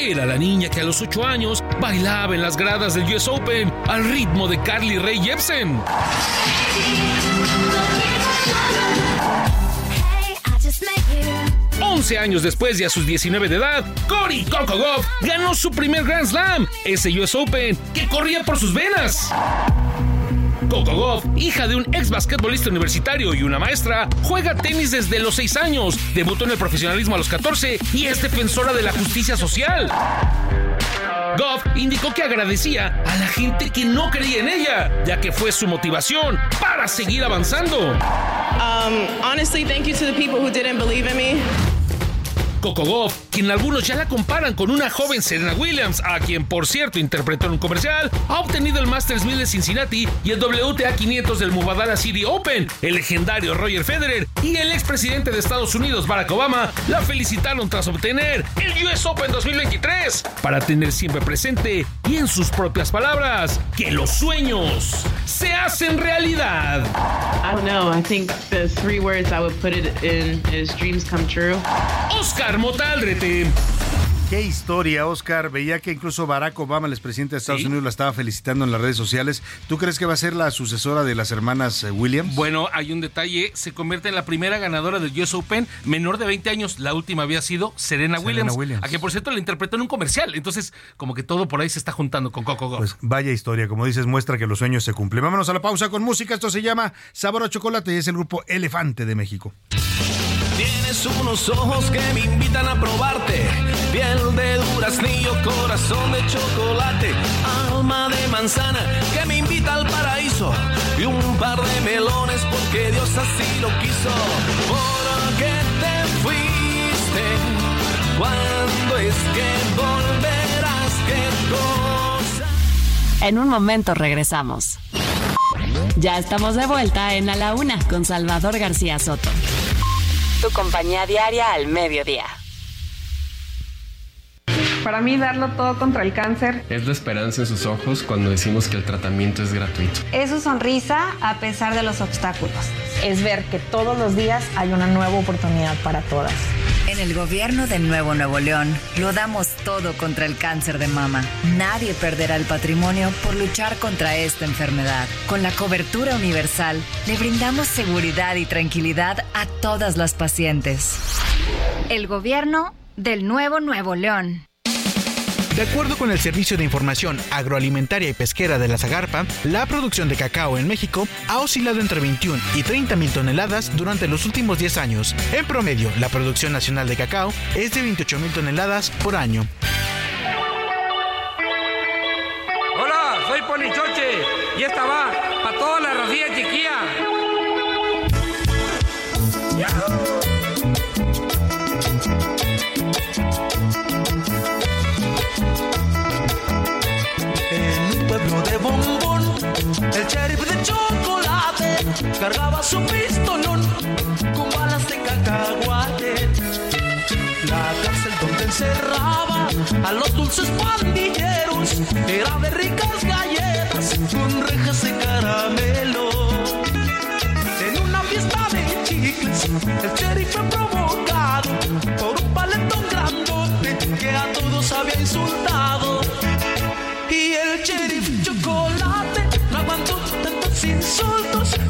Era la niña que a los 8 años bailaba en las gradas del US Open al ritmo de Carly Rae Jepsen. 11 años después y a sus 19 de edad, Cory Coco Goff ganó su primer Grand Slam, ese US Open, que corría por sus venas. Coco Goff, hija de un ex basquetbolista universitario y una maestra, juega tenis desde los 6 años, debutó en el profesionalismo a los 14 y es defensora de la justicia social. Goff indicó que agradecía a la gente que no creía en ella, ya que fue su motivación para seguir avanzando. Um, honestly, thank you to the people who didn't believe in me. Coco Goff, quien algunos ya la comparan con una joven Serena Williams, a quien por cierto interpretó en un comercial, ha obtenido el Masters 1000 de Cincinnati y el WTA 500 del Mubadala City Open. El legendario Roger Federer y el expresidente de Estados Unidos Barack Obama la felicitaron tras obtener el US Open 2023 para tener siempre presente y en sus propias palabras que los sueños se hacen realidad. I don't know. I think the three words I would put it in is dreams come true. Oscar Motaldrete. Qué historia, Oscar. Veía que incluso Barack Obama, el expresidente de Estados Unidos, la estaba felicitando en las redes sociales. ¿Tú crees que va a ser la sucesora de las hermanas eh, Williams? Bueno, hay un detalle. Se convierte en la primera ganadora del US Open, menor de 20 años. La última había sido Serena, Serena Williams, Williams. a que por cierto la interpretó en un comercial. Entonces, como que todo por ahí se está juntando con Coco Goff. Pues vaya historia, como dices, muestra que los sueños se cumplen. Vámonos a la pausa con música. Esto se llama Sabor a Chocolate y es el grupo Elefante de México. Tienes unos ojos que me invitan a probarte. Piel de duraznillo, corazón de chocolate. Alma de manzana que me invita al paraíso. Y un par de melones porque Dios así lo quiso. ¿Por qué te fuiste? ¿Cuándo es que volverás? ¿Qué cosa? En un momento regresamos. Ya estamos de vuelta en A la Una con Salvador García Soto. Tu compañía diaria al mediodía. Para mí, darlo todo contra el cáncer Es la esperanza en sus ojos cuando decimos que el tratamiento es gratuito. Es su sonrisa a pesar de los obstáculos. Es ver que todos los días hay una nueva oportunidad para todas. En el gobierno de Nuevo Nuevo León lo damos todo contra el cáncer de mama. Nadie perderá el patrimonio por luchar contra esta enfermedad. Con la cobertura universal le brindamos seguridad y tranquilidad a todas las pacientes. El gobierno del nuevo Nuevo León. De acuerdo con el Servicio de Información Agroalimentaria y Pesquera de la Zagarpa, la producción de cacao en México ha oscilado entre 21 y 30 mil toneladas durante los últimos 10 años. En promedio, la producción nacional de cacao es de 28 mil toneladas por año. Hola, soy Ponichoche y esta va para toda la racía chiquilla. Bombón, el sheriff de chocolate cargaba su pistolón con balas de cacahuate. La cárcel donde encerraba a los dulces pandilleros era de ricas galletas con rejas de caramelo. En una fiesta de chicles, el sheriff fue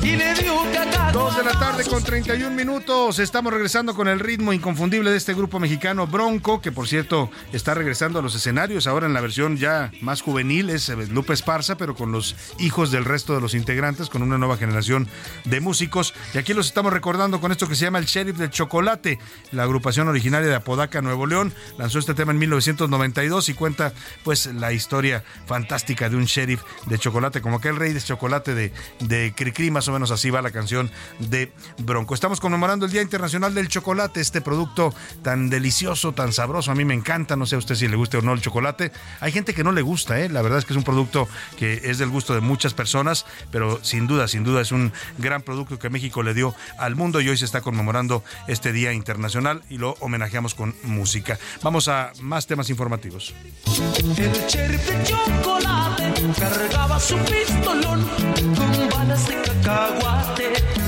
insultos y le la tarde con 31 minutos. Estamos regresando con el ritmo inconfundible de este grupo mexicano Bronco, que por cierto está regresando a los escenarios ahora en la versión ya más juvenil. Es eh, Lupe Esparza, pero con los hijos del resto de los integrantes, con una nueva generación de músicos. Y aquí los estamos recordando con esto que se llama El Sheriff del Chocolate. La agrupación originaria de Apodaca, Nuevo León, lanzó este tema en 1992 y cuenta pues la historia fantástica de un sheriff de chocolate, como aquel rey de chocolate de, de Cricri, más o menos así va la canción de Bronco. Estamos conmemorando el Día Internacional del Chocolate, este producto tan delicioso, tan sabroso. A mí me encanta, no sé a usted si le guste o no el chocolate. Hay gente que no le gusta, ¿eh? la verdad es que es un producto que es del gusto de muchas personas, pero sin duda, sin duda es un gran producto que México le dio al mundo y hoy se está conmemorando este Día Internacional y lo homenajeamos con música. Vamos a más temas informativos. El sheriff de chocolate cargaba su pistolón con balas de cacahuate.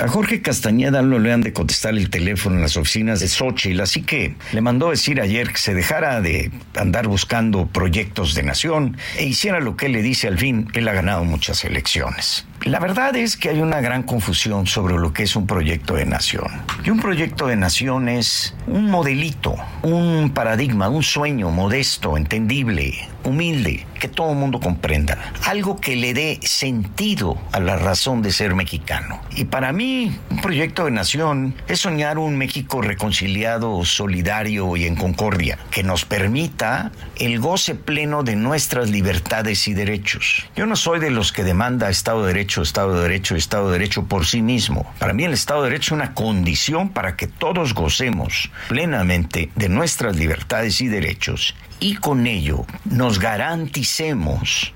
A Jorge Castañeda no le han de contestar el teléfono en las oficinas de Xochitl, así que le mandó decir ayer que se dejara de andar buscando proyectos de nación e hiciera lo que le dice al fin, él ha ganado muchas elecciones. La verdad es que hay una gran confusión sobre lo que es un proyecto de nación. Y un proyecto de nación es un modelito, un paradigma, un sueño modesto, entendible, humilde, que todo el mundo comprenda. Algo que le dé sentido a la razón de ser mexicano. Y para mí, un proyecto de nación es soñar un México reconciliado, solidario y en concordia, que nos permita el goce pleno de nuestras libertades y derechos. Yo no soy de los que demanda Estado de Derecho, Estado de Derecho, Estado de Derecho por sí mismo. Para mí el Estado de Derecho es una condición para que todos gocemos plenamente de nuestras libertades y derechos y con ello nos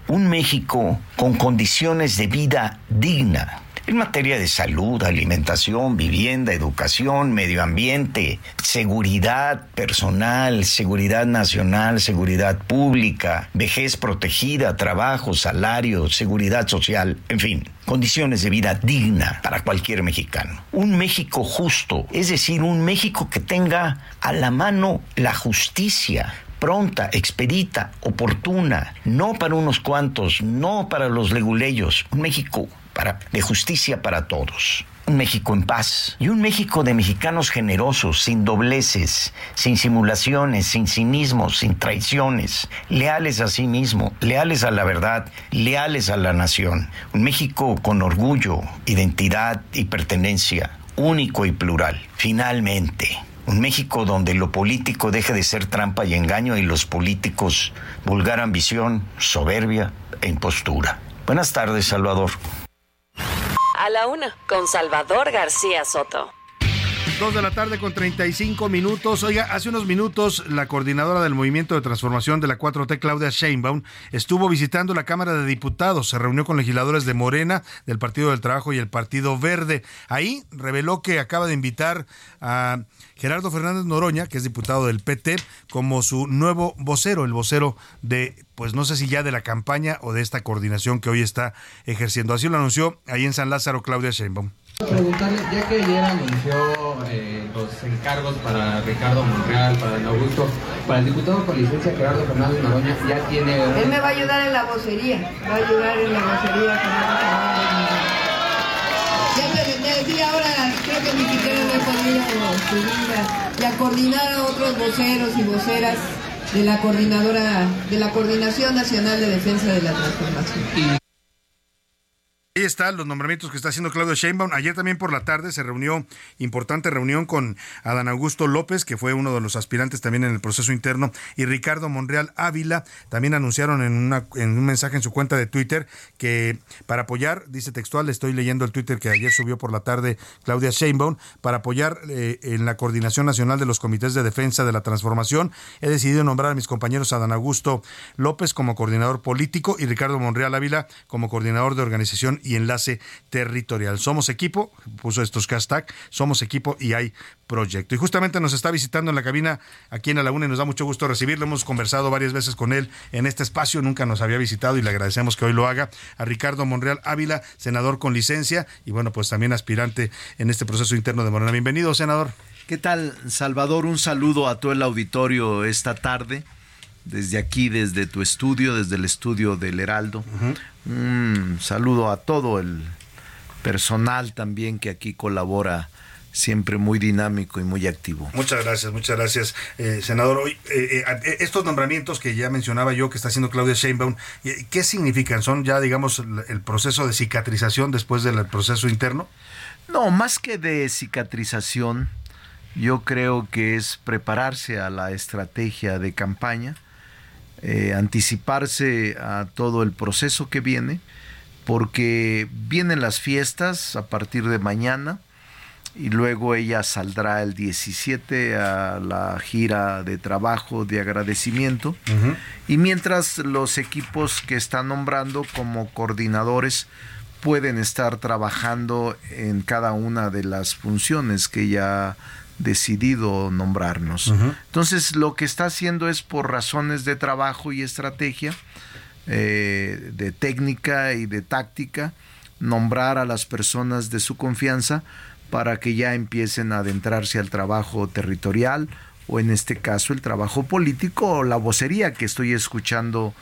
un México con condiciones de vida digna en materia de salud, alimentación, vivienda, educación, medio ambiente, seguridad personal, seguridad nacional, seguridad pública, vejez protegida, trabajo, salario, seguridad social, en fin, condiciones de vida digna para cualquier mexicano. Un México justo, es decir, un México que tenga a la mano la justicia, pronta, expedita, oportuna, no para unos cuantos, no para los leguleyos, un México de justicia para todos. Un México en paz y un México de mexicanos generosos, sin dobleces, sin simulaciones, sin cinismos, sin traiciones, leales a sí mismo, leales a la verdad, leales a la nación. Un México con orgullo, identidad y pertenencia, único y plural. Finalmente, un México donde lo político deje de ser trampa y engaño y los políticos vulgar ambición, soberbia e impostura. Buenas tardes, Salvador. A la una, con Salvador García Soto. Dos de la tarde con 35 minutos. Oiga, hace unos minutos la coordinadora del Movimiento de Transformación de la 4T, Claudia Sheinbaum, estuvo visitando la Cámara de Diputados. Se reunió con legisladores de Morena, del Partido del Trabajo y el Partido Verde. Ahí reveló que acaba de invitar a Gerardo Fernández Noroña, que es diputado del PT, como su nuevo vocero, el vocero de, pues no sé si ya de la campaña o de esta coordinación que hoy está ejerciendo. Así lo anunció ahí en San Lázaro Claudia Sheinbaum. Preguntarle, ya que ayer anunció eh, los encargos para Ricardo Monreal, para Dan Augusto, para el diputado por licencia Gerardo Fernández Noroña, ya tiene... Él me va a ayudar en la vocería, va a ayudar en la vocería Fernández Ya me, me decía ahora, creo que ni siquiera me he podido subir y a coordinar a otros voceros y voceras de la coordinadora, de la Coordinación Nacional de Defensa de la Transformación. Ahí están los nombramientos que está haciendo Claudio Sheinbaum. Ayer también por la tarde se reunió, importante reunión con Adán Augusto López, que fue uno de los aspirantes también en el proceso interno, y Ricardo Monreal Ávila. También anunciaron en, una, en un mensaje en su cuenta de Twitter que para apoyar, dice textual, estoy leyendo el Twitter que ayer subió por la tarde Claudia Sheinbaum, para apoyar eh, en la coordinación nacional de los comités de defensa de la transformación, he decidido nombrar a mis compañeros Adán Augusto López como coordinador político y Ricardo Monreal Ávila como coordinador de organización y enlace territorial. Somos equipo, puso estos hashtag, somos equipo y hay proyecto. Y justamente nos está visitando en la cabina aquí en la Una y nos da mucho gusto recibirlo. Hemos conversado varias veces con él en este espacio, nunca nos había visitado y le agradecemos que hoy lo haga. A Ricardo Monreal Ávila, senador con licencia y bueno, pues también aspirante en este proceso interno de Morena. Bienvenido, senador. ¿Qué tal, Salvador? Un saludo a todo el auditorio esta tarde, desde aquí, desde tu estudio, desde el estudio del Heraldo. Un saludo a todo el personal también que aquí colabora, siempre muy dinámico y muy activo. Muchas gracias, muchas gracias, eh, senador. Hoy, eh, eh, estos nombramientos que ya mencionaba yo que está haciendo Claudia Sheinbaum, eh, ¿qué significan? ¿Son ya, digamos, el proceso de cicatrización después del proceso interno? No, más que de cicatrización, yo creo que es prepararse a la estrategia de campaña, eh, anticiparse a todo el proceso que viene, porque vienen las fiestas a partir de mañana y luego ella saldrá el 17 a la gira de trabajo de agradecimiento. Y mientras los equipos que está nombrando como coordinadores pueden estar trabajando en cada una de las funciones que ella ha decidido nombrarnos. Entonces lo que está haciendo es por razones de trabajo y estrategia, eh, de técnica y de táctica, nombrar a las personas de su confianza para que ya empiecen a adentrarse al trabajo territorial o en este caso el trabajo político o la vocería que estoy escuchando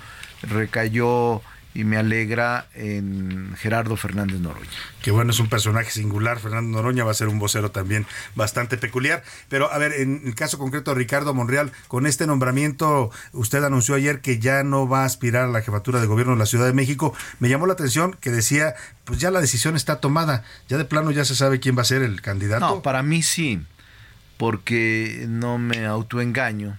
recayó y me alegra en Gerardo Fernández Noroña. Que bueno, es un personaje singular. Fernando Noroña va a ser un vocero también bastante peculiar. Pero a ver, en el caso concreto de Ricardo Monreal, con este nombramiento, usted anunció ayer que ya no va a aspirar a la jefatura de gobierno de la Ciudad de México. Me llamó la atención que decía, pues ya la decisión está tomada. Ya de plano ya se sabe quién va a ser el candidato. No, para mí sí, porque no me autoengaño.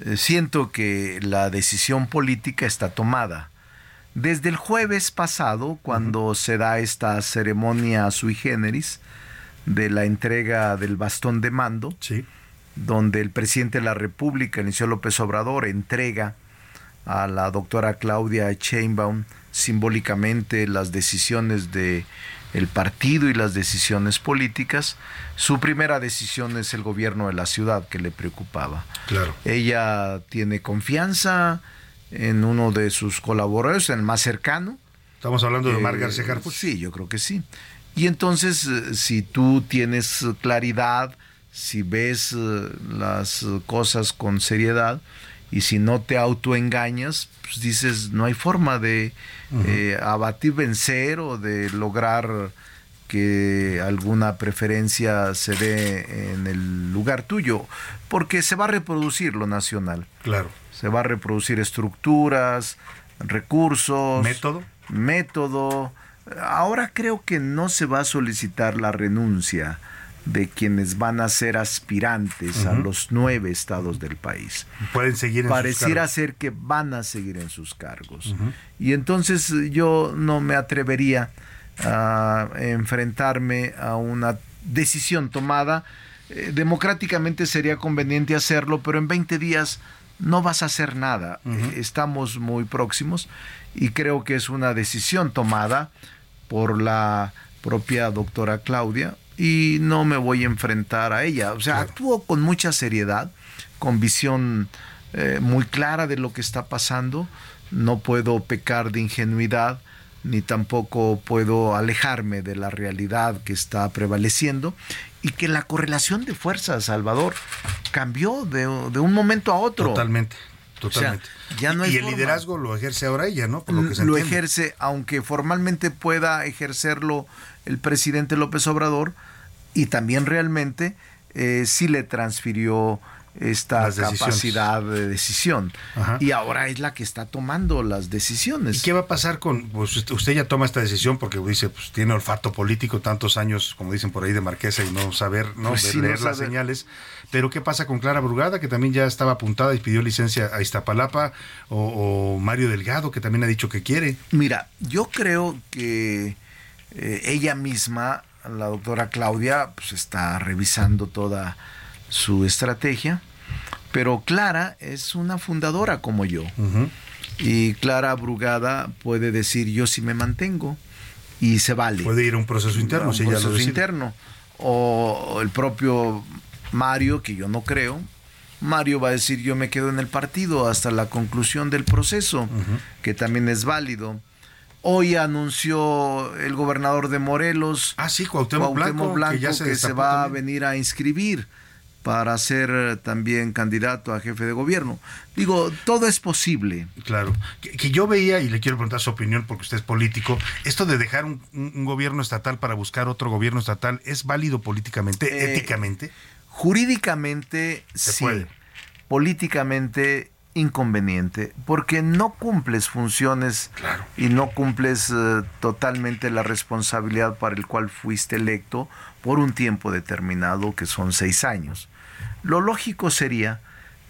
Eh, siento que la decisión política está tomada. Desde el jueves pasado, cuando se da esta ceremonia sui generis de la entrega del bastón de mando, donde el presidente de la República, Inicio López Obrador, entrega a la doctora Claudia Sheinbaum simbólicamente las decisiones de el partido y las decisiones políticas, su primera decisión es el gobierno de la ciudad que le preocupaba. Claro. Ella tiene confianza en uno de sus colaboradores, en el más cercano. Estamos hablando de Omar Eh, García Harfuch. Sí, yo creo que sí. Y entonces, eh, si tú tienes claridad, si ves eh, las cosas con seriedad y si no te autoengañas, pues dices, no hay forma de eh, abatir, vencer o de lograr que alguna preferencia se dé en el lugar tuyo, porque se va a reproducir lo nacional. Claro. Se va a reproducir estructuras, recursos. ¿Método? Método. Ahora creo que no se va a solicitar la renuncia de quienes van a ser aspirantes a los nueve estados del país. Pueden seguir en sus Pareciera cargos. ser que van a seguir en sus cargos. Y entonces yo no me atrevería a enfrentarme a una decisión tomada. Eh, democráticamente sería conveniente hacerlo, pero en 20 días no vas a hacer nada. Eh, Estamos muy próximos y creo que es una decisión tomada por la propia doctora Claudia y no me voy a enfrentar a ella. O sea, actúo con mucha seriedad, con visión eh, muy clara de lo que está pasando. No puedo pecar de ingenuidad ni tampoco puedo alejarme de la realidad que está prevaleciendo y que la correlación de fuerzas, Salvador, cambió de, de un momento a otro. Totalmente, totalmente. O sea, ya no y el liderazgo lo ejerce ahora ella, ¿no? Por lo que se lo entiende. ejerce, aunque formalmente pueda ejercerlo el presidente López Obrador, y también realmente eh, sí le transfirió esta capacidad de decisión. Ajá. Y ahora es la que está tomando las decisiones. ¿Y qué va a pasar con, pues usted- ya toma esta decisión porque dice, pues tiene olfato político, tantos años, como dicen por ahí, de Marquesa y no saber, no Pues no leer las saber. señales. Pero ¿qué pasa con Clara Brugada, que también ya estaba apuntada y pidió licencia a Iztapalapa? O, o Mario Delgado, que también ha dicho que quiere. Mira, yo creo que eh, ella misma, la doctora Claudia, pues está revisando toda su estrategia, pero Clara es una fundadora como yo. Y Clara Brugada puede decir yo sí me mantengo y se vale. Puede ir a un proceso interno, Un si lo proceso decide. interno. O el propio Mario, que yo no creo, Mario va a decir yo me quedo en el partido hasta la conclusión del proceso, que también es válido. Hoy anunció el gobernador de Morelos, ah, sí, Cuauhtémoc Blanco, que ya se que se destapó va a venir a inscribir para ser eh, también candidato a jefe de gobierno. Digo, todo es posible. Claro. Que, que yo veía, y le quiero preguntar su opinión porque usted es político, esto de dejar un, un- un gobierno estatal para buscar otro gobierno estatal, ¿es válido políticamente, Eh, éticamente? Jurídicamente sí, puede. políticamente inconveniente, porque no cumples funciones y no cumples eh, totalmente la responsabilidad para el cual fuiste electo por un tiempo determinado, que son seis años. Lo lógico sería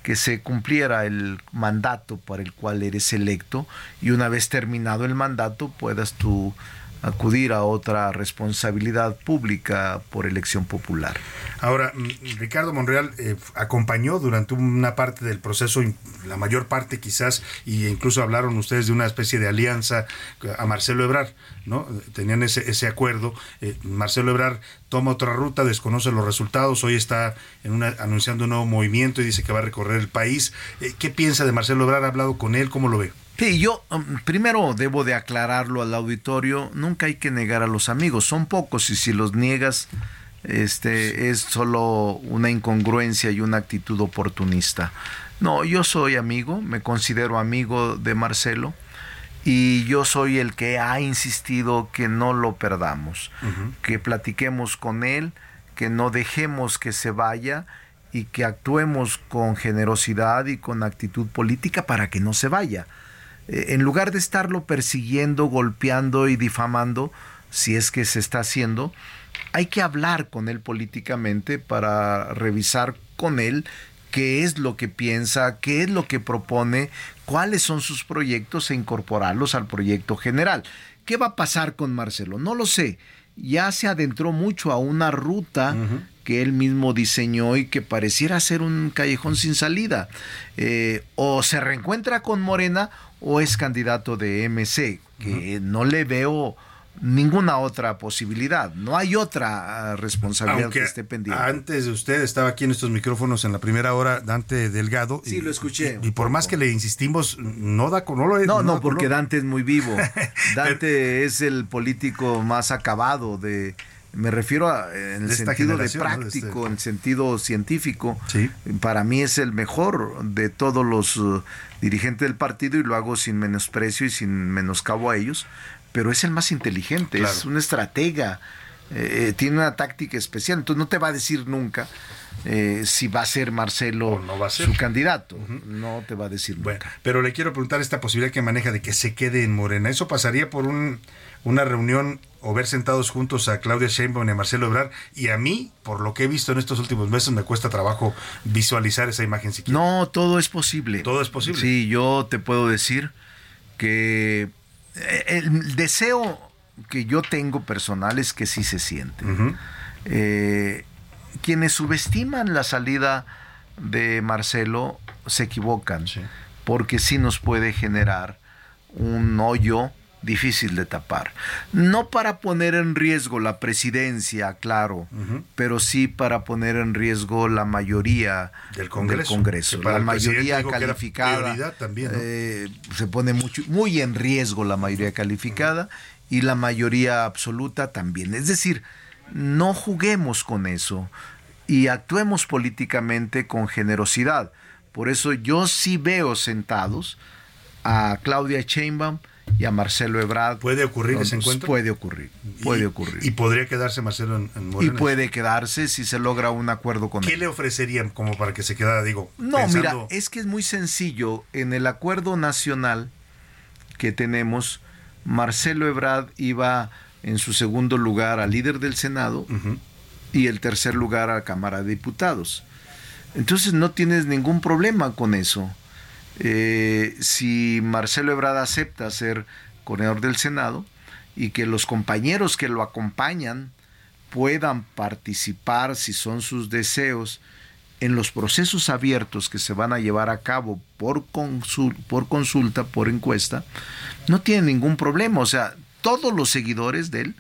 que se cumpliera el mandato para el cual eres electo y una vez terminado el mandato puedas tú acudir a otra responsabilidad pública por elección popular. Ahora, mm, Ricardo Monreal eh, acompañó durante una parte del proceso, la mayor parte quizás, y incluso hablaron ustedes de una especie de alianza a Marcelo Ebrar, ¿no? Tenían ese, ese acuerdo. Eh, Marcelo Ebrar toma otra ruta, desconoce los resultados, hoy está en una, anunciando un nuevo movimiento y dice que va a recorrer el país. Eh, ¿Qué piensa de Marcelo Ebrar? ¿Ha hablado con él? ¿Cómo lo ve? Sí, yo um, primero debo de aclararlo al auditorio, nunca hay que negar a los amigos, son pocos y si los niegas este es solo una incongruencia y una actitud oportunista. No, yo soy amigo, me considero amigo de Marcelo y yo soy el que ha insistido que no lo perdamos, que platiquemos con él, que no dejemos que se vaya y que actuemos con generosidad y con actitud política para que no se vaya. Eh, en lugar de estarlo persiguiendo, golpeando y difamando, si es que se está haciendo, hay que hablar con él políticamente para revisar con él qué es lo que piensa, qué es lo que propone, cuáles son sus proyectos e incorporarlos al proyecto general. ¿Qué va a pasar con Marcelo? No lo sé. Ya se adentró mucho a una ruta que él mismo diseñó y que pareciera ser un callejón sin salida. Eh, o se reencuentra con Morena o es candidato de MC, que no le veo ninguna otra posibilidad. No hay otra ah, responsabilidad Aunque que esté pendiente. Antes de usted estaba aquí en estos micrófonos en la primera hora Dante Delgado. Sí, y- lo escuché. Y, y por más que le insistimos, no da con no lo No, no, da porque. Dante es muy vivo. Dante es el político más acabado de... Me refiero a, en el De sentido de generación, ¿no? De práctico, este- en el sentido científico. Para mí es el mejor de todos los uh, dirigentes del partido y lo hago sin menosprecio y sin menoscabo a ellos, pero es el más inteligente, es un estratega, eh, eh, tiene una táctica especial, entonces no te va a decir nunca eh, si va a ser Marcelo su candidato, no te va a decir nunca. Pero le quiero preguntar esta posibilidad que maneja de que se quede en Morena. ¿Eso pasaría por un, una reunión o ver sentados juntos a Claudia Sheinbaum y a Marcelo Ebrard? Y a mí, por lo que he visto en estos últimos meses, me cuesta trabajo visualizar esa imagen siquiera. No, todo es posible. Todo es posible. Sí, yo te puedo decir que eh, el deseo que yo tengo personal es que sí se siente. Eh, quienes subestiman la salida de Marcelo se equivocan, porque sí nos puede generar un hoyo difícil de tapar. No para poner en riesgo la presidencia, claro, pero sí para poner en riesgo la mayoría Del Congreso, Congreso. que para La mayoría calificada. también, ¿no? eh, se pone mucho, muy en riesgo la mayoría calificada y la mayoría absoluta también. Es decir, no juguemos con eso y actuemos políticamente con generosidad. Por eso yo sí veo sentados a Claudia Sheinbaum y a Marcelo Ebrard. ¿Puede ocurrir ese encuentro? Puede ocurrir, puede ocurrir. Y podría quedarse Marcelo en, en Y puede quedarse si se logra un acuerdo con ¿Qué él. le ofrecerían como para que se quedara, digo, No, pensando- mira, es que es muy sencillo. En el acuerdo nacional que tenemos, Marcelo Ebrard iba en su segundo lugar al líder del Senado y el tercer lugar a la Cámara de Diputados. Entonces no tienes ningún problema con eso. Eh, si Marcelo Ebrard acepta ser corredor del Senado y que los compañeros que lo acompañan puedan participar, si son sus deseos, en los procesos abiertos que se van a llevar a cabo por, por consulta, por encuesta, no tiene ningún problema. O sea, todos los seguidores de él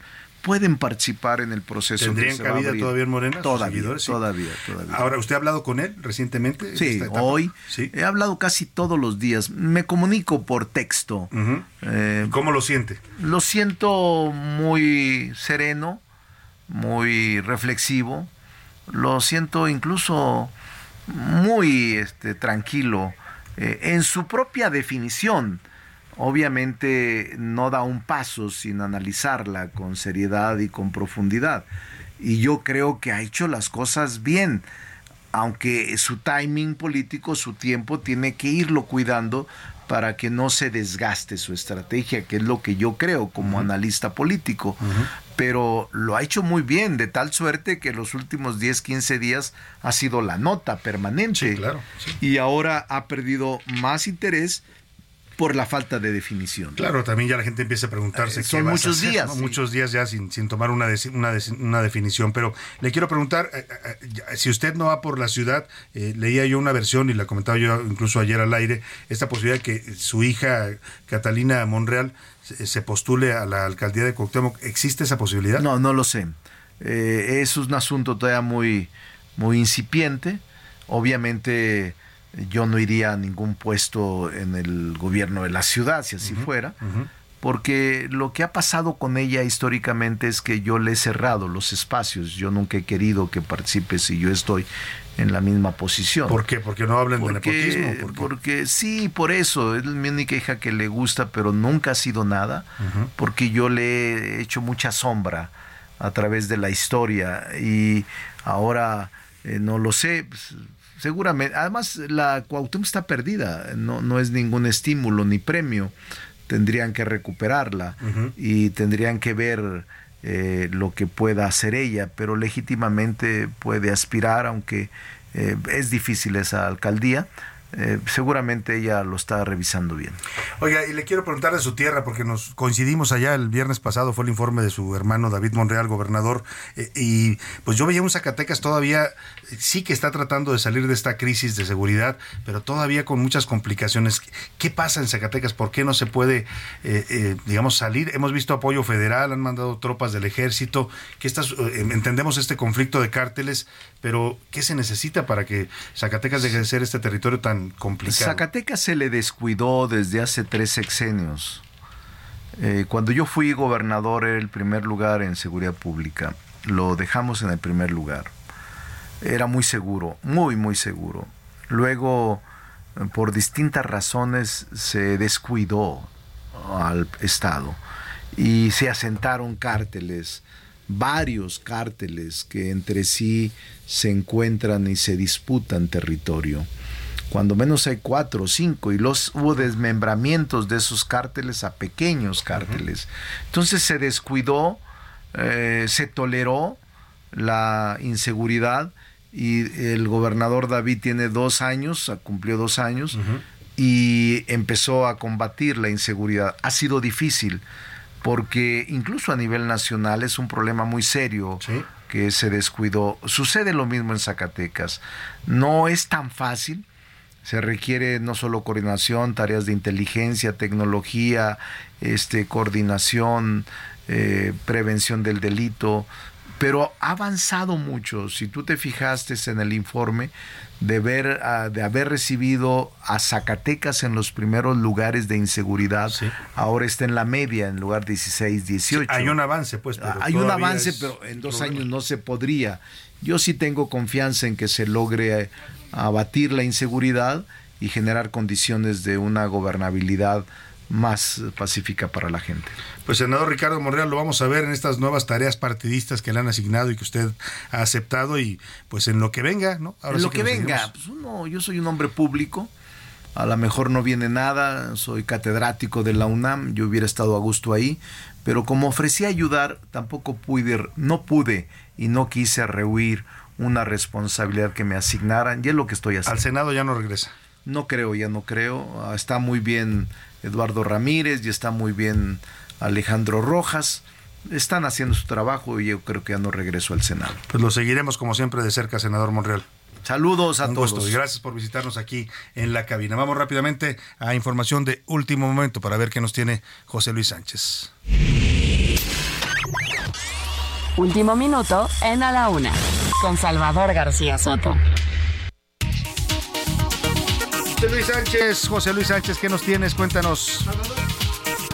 pueden participar en el proceso. que ¿Tendrían se va a cabida todavía en Morena? Todavía, seguidores? Sí. todavía, todavía. Ahora, ¿usted ha hablado con él recientemente? en Sí, hoy he hablado casi todos los días. Me comunico por texto. Eh, ¿Cómo lo siente? Lo siento muy sereno, muy reflexivo. Lo siento incluso muy este, tranquilo eh, en su propia definición. Obviamente no da un paso sin analizarla con seriedad y con profundidad. Y yo creo que ha hecho las cosas bien aunque su timing político, su tiempo, tiene que irlo cuidando para que no se desgaste su estrategia, que es lo que yo creo como analista político. Pero lo ha hecho muy bien, de tal suerte que los últimos 10, 15 días ha sido la nota permanente. claro, Y ahora ha perdido más interés por la falta de definición. Claro, también ya la gente empieza a preguntarse Eh, qué son vas a muchos hacer, días, ¿no? sí. Muchos días ya sin, sin tomar una, una, una definición. Pero le quiero preguntar, eh, eh, si usted no va por la ciudad, leía yo una versión y la comentaba yo incluso ayer al aire, esta posibilidad de que su hija Catalina Monreal se, se postule a la alcaldía de Cuauhtémoc. ¿Existe esa posibilidad? No, no lo sé. Es un asunto todavía muy, muy incipiente. Obviamente yo no iría a ningún puesto en el gobierno de la ciudad, si así fuera, porque lo que ha pasado con ella históricamente es que yo le he cerrado los espacios, yo nunca he querido que participe si yo estoy en la misma posición. ¿Por qué? Porque no hablen de nepotismo. Porque sí, por eso, es mi única hija que le gusta, pero nunca ha sido nada, porque yo le he hecho mucha sombra a través de la historia y ahora eh, no lo sé, pues, seguramente, además la Cuauhtémoc está perdida, no, no es ningún estímulo ni premio, tendrían que recuperarla y tendrían que ver eh, lo que pueda hacer ella, pero legítimamente puede aspirar, aunque eh, es difícil esa alcaldía. Eh, seguramente ella lo está revisando bien. Oiga, y le quiero preguntar de su tierra, porque nos coincidimos allá el viernes pasado, fue el informe de su hermano David Monreal, gobernador, eh, y pues yo veía un Zacatecas todavía, sí que está tratando de salir de esta crisis de seguridad, pero todavía con muchas complicaciones. ¿Qué pasa en Zacatecas? ¿Por qué no se puede, eh, digamos, salir? Hemos visto apoyo federal, han mandado tropas del ejército, que estas, entendemos este conflicto de cárteles, pero ¿qué se necesita para que Zacatecas deje de ser este territorio tan complicado? Zacatecas se le descuidó desde hace tres sexenios. Eh, cuando yo fui gobernador era el primer lugar en seguridad pública. Lo dejamos en el primer lugar. Era muy seguro, muy, muy seguro. Luego, por distintas razones, se descuidó al Estado y se asentaron cárteles, varios cárteles que entre sí se encuentran y se disputan territorio cuando menos hay cuatro o cinco, y los hubo desmembramientos de esos cárteles a pequeños cárteles. Entonces se descuidó, eh, se toleró la inseguridad y el gobernador David tiene dos años, cumplió dos años, y empezó a combatir la inseguridad. Ha sido difícil porque incluso a nivel nacional es un problema muy serio que se descuidó. Sucede lo mismo en Zacatecas. No es tan fácil. Se requiere no solo coordinación, tareas de inteligencia, tecnología, este, coordinación, eh, prevención del delito, pero ha avanzado mucho. Si tú te fijaste en el informe de, ver, ah, de haber recibido a Zacatecas en los primeros lugares de inseguridad, ahora está en la media, en lugar 16, 18. Hay un avance, pues. pero Hay un avance, pero en dos problema. años no se podría. Yo sí tengo confianza en que se logre eh, abatir la inseguridad y generar condiciones de una gobernabilidad más pacífica para la gente. Pues senador Ricardo Monreal, lo vamos a ver en estas nuevas tareas partidistas que le han asignado y que usted ha aceptado y pues en lo que venga, ¿no? En sí lo que venga, pues uno, yo soy un hombre público, a lo mejor no viene nada, soy catedrático de la UNAM, yo hubiera estado a gusto ahí, pero como ofrecí ayudar, tampoco pude, no pude y no quise rehuir una responsabilidad que me asignaran y es lo que estoy haciendo. Al Senado ya no regresa. No creo, ya no creo. Ah, Está muy bien Eduardo Ramírez y está muy bien Alejandro Rojas. Están haciendo su trabajo y yo creo que ya no regreso al Senado. Pues lo seguiremos como siempre de cerca, senador Monreal. Saludos a Un todos. gusto y gracias por visitarnos aquí en la cabina. Vamos rápidamente a información de último momento para ver qué nos tiene José Luis Sánchez. Último minuto en A la Una, con Salvador García Soto. José Luis Sánchez, José Luis Sánchez, ¿qué nos tienes? Cuéntanos.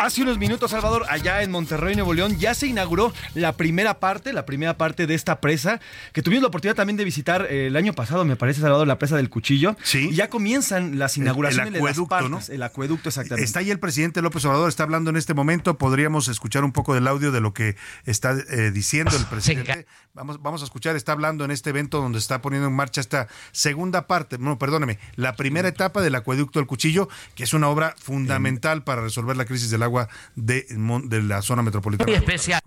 Hace unos minutos, Salvador, allá en Monterrey, Nuevo León, ya se inauguró la primera parte, la primera parte de esta presa, que tuvimos la oportunidad también de visitar eh, el año pasado, me parece, Salvador, la presa del Cuchillo. Sí. Y ya comienzan las inauguraciones el de las acueducto, partes. El acueducto, exactamente. Está ahí el presidente López Obrador, está hablando en este momento. Podríamos escuchar un poco del audio de lo que está eh, diciendo el presidente. Vamos, vamos a escuchar, está hablando en este evento donde está poniendo en marcha esta segunda parte, no, perdóneme, la primera etapa del acueducto del Cuchillo, que es una obra fundamental para resolver la crisis del agua de, la zona metropolitana. Muy especial.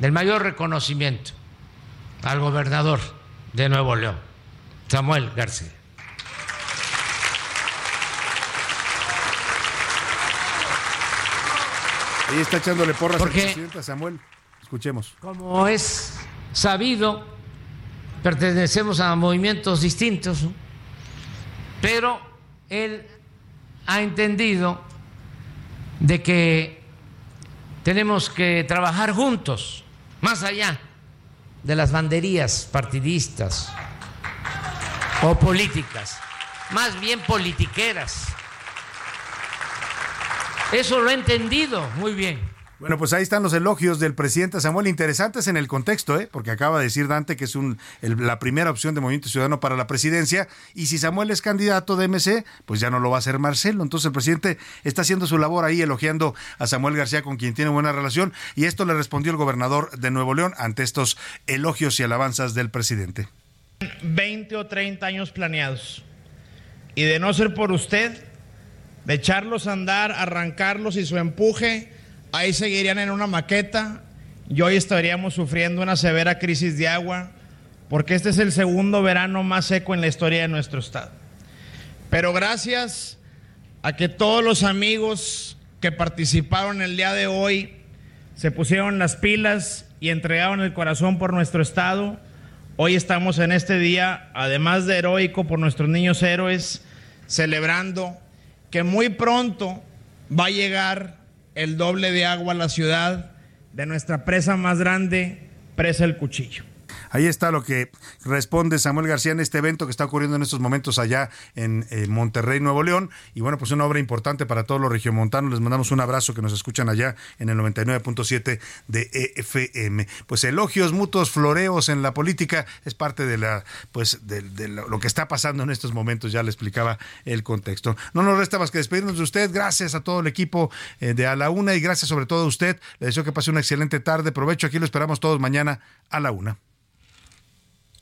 Del mayor reconocimiento al gobernador de Nuevo León, Samuel García. Ahí está echándole porras al Porque- presidente Samuel. Escuchemos. Como es sabido, pertenecemos a movimientos distintos, ¿no? pero él ha entendido de que tenemos que trabajar juntos, más allá de las banderías partidistas, o políticas, más bien politiqueras. Eso lo he entendido muy bien. Bueno, pues ahí están los elogios del presidente Samuel, interesantes en el contexto, ¿eh? porque acaba de decir Dante que es un, la primera opción de Movimiento Ciudadano para la presidencia, y si Samuel es candidato de MC, pues ya no lo va a hacer Marcelo. Entonces el presidente está haciendo su labor ahí elogiando a Samuel García, con quien tiene buena relación, y esto le respondió el gobernador de Nuevo León ante estos elogios y alabanzas del presidente. 20 o 30 años planeados, y de no ser por usted, de echarlos a andar, arrancarlos y su empuje, ahí seguirían en una maqueta y hoy estaríamos sufriendo una severa crisis de agua porque este es el segundo verano más seco en la historia de nuestro estado. Pero gracias a que todos los amigos que participaron el día de hoy se pusieron las pilas y entregaron el corazón por nuestro estado, hoy estamos en este día, además de heroico por nuestros niños héroes, celebrando que muy pronto va a llegar el doble de agua a la ciudad de nuestra presa más grande, Presa El Cuchillo. Ahí está lo que responde Samuel García en este evento que está ocurriendo en estos momentos allá en eh, Monterrey, Nuevo León. Y bueno, pues una obra importante para todos los regiomontanos. Les mandamos un abrazo que nos escuchan allá en el 99.7 de EFM. Pues elogios mutuos, floreos en la política es parte de la pues de, lo que está pasando en estos momentos. Ya le explicaba el contexto. No nos resta más que despedirnos de usted. Gracias a todo el equipo eh, de A la Una y gracias sobre todo a usted. Le deseo que pase una excelente tarde. Provecho. Aquí lo esperamos todos mañana a la una.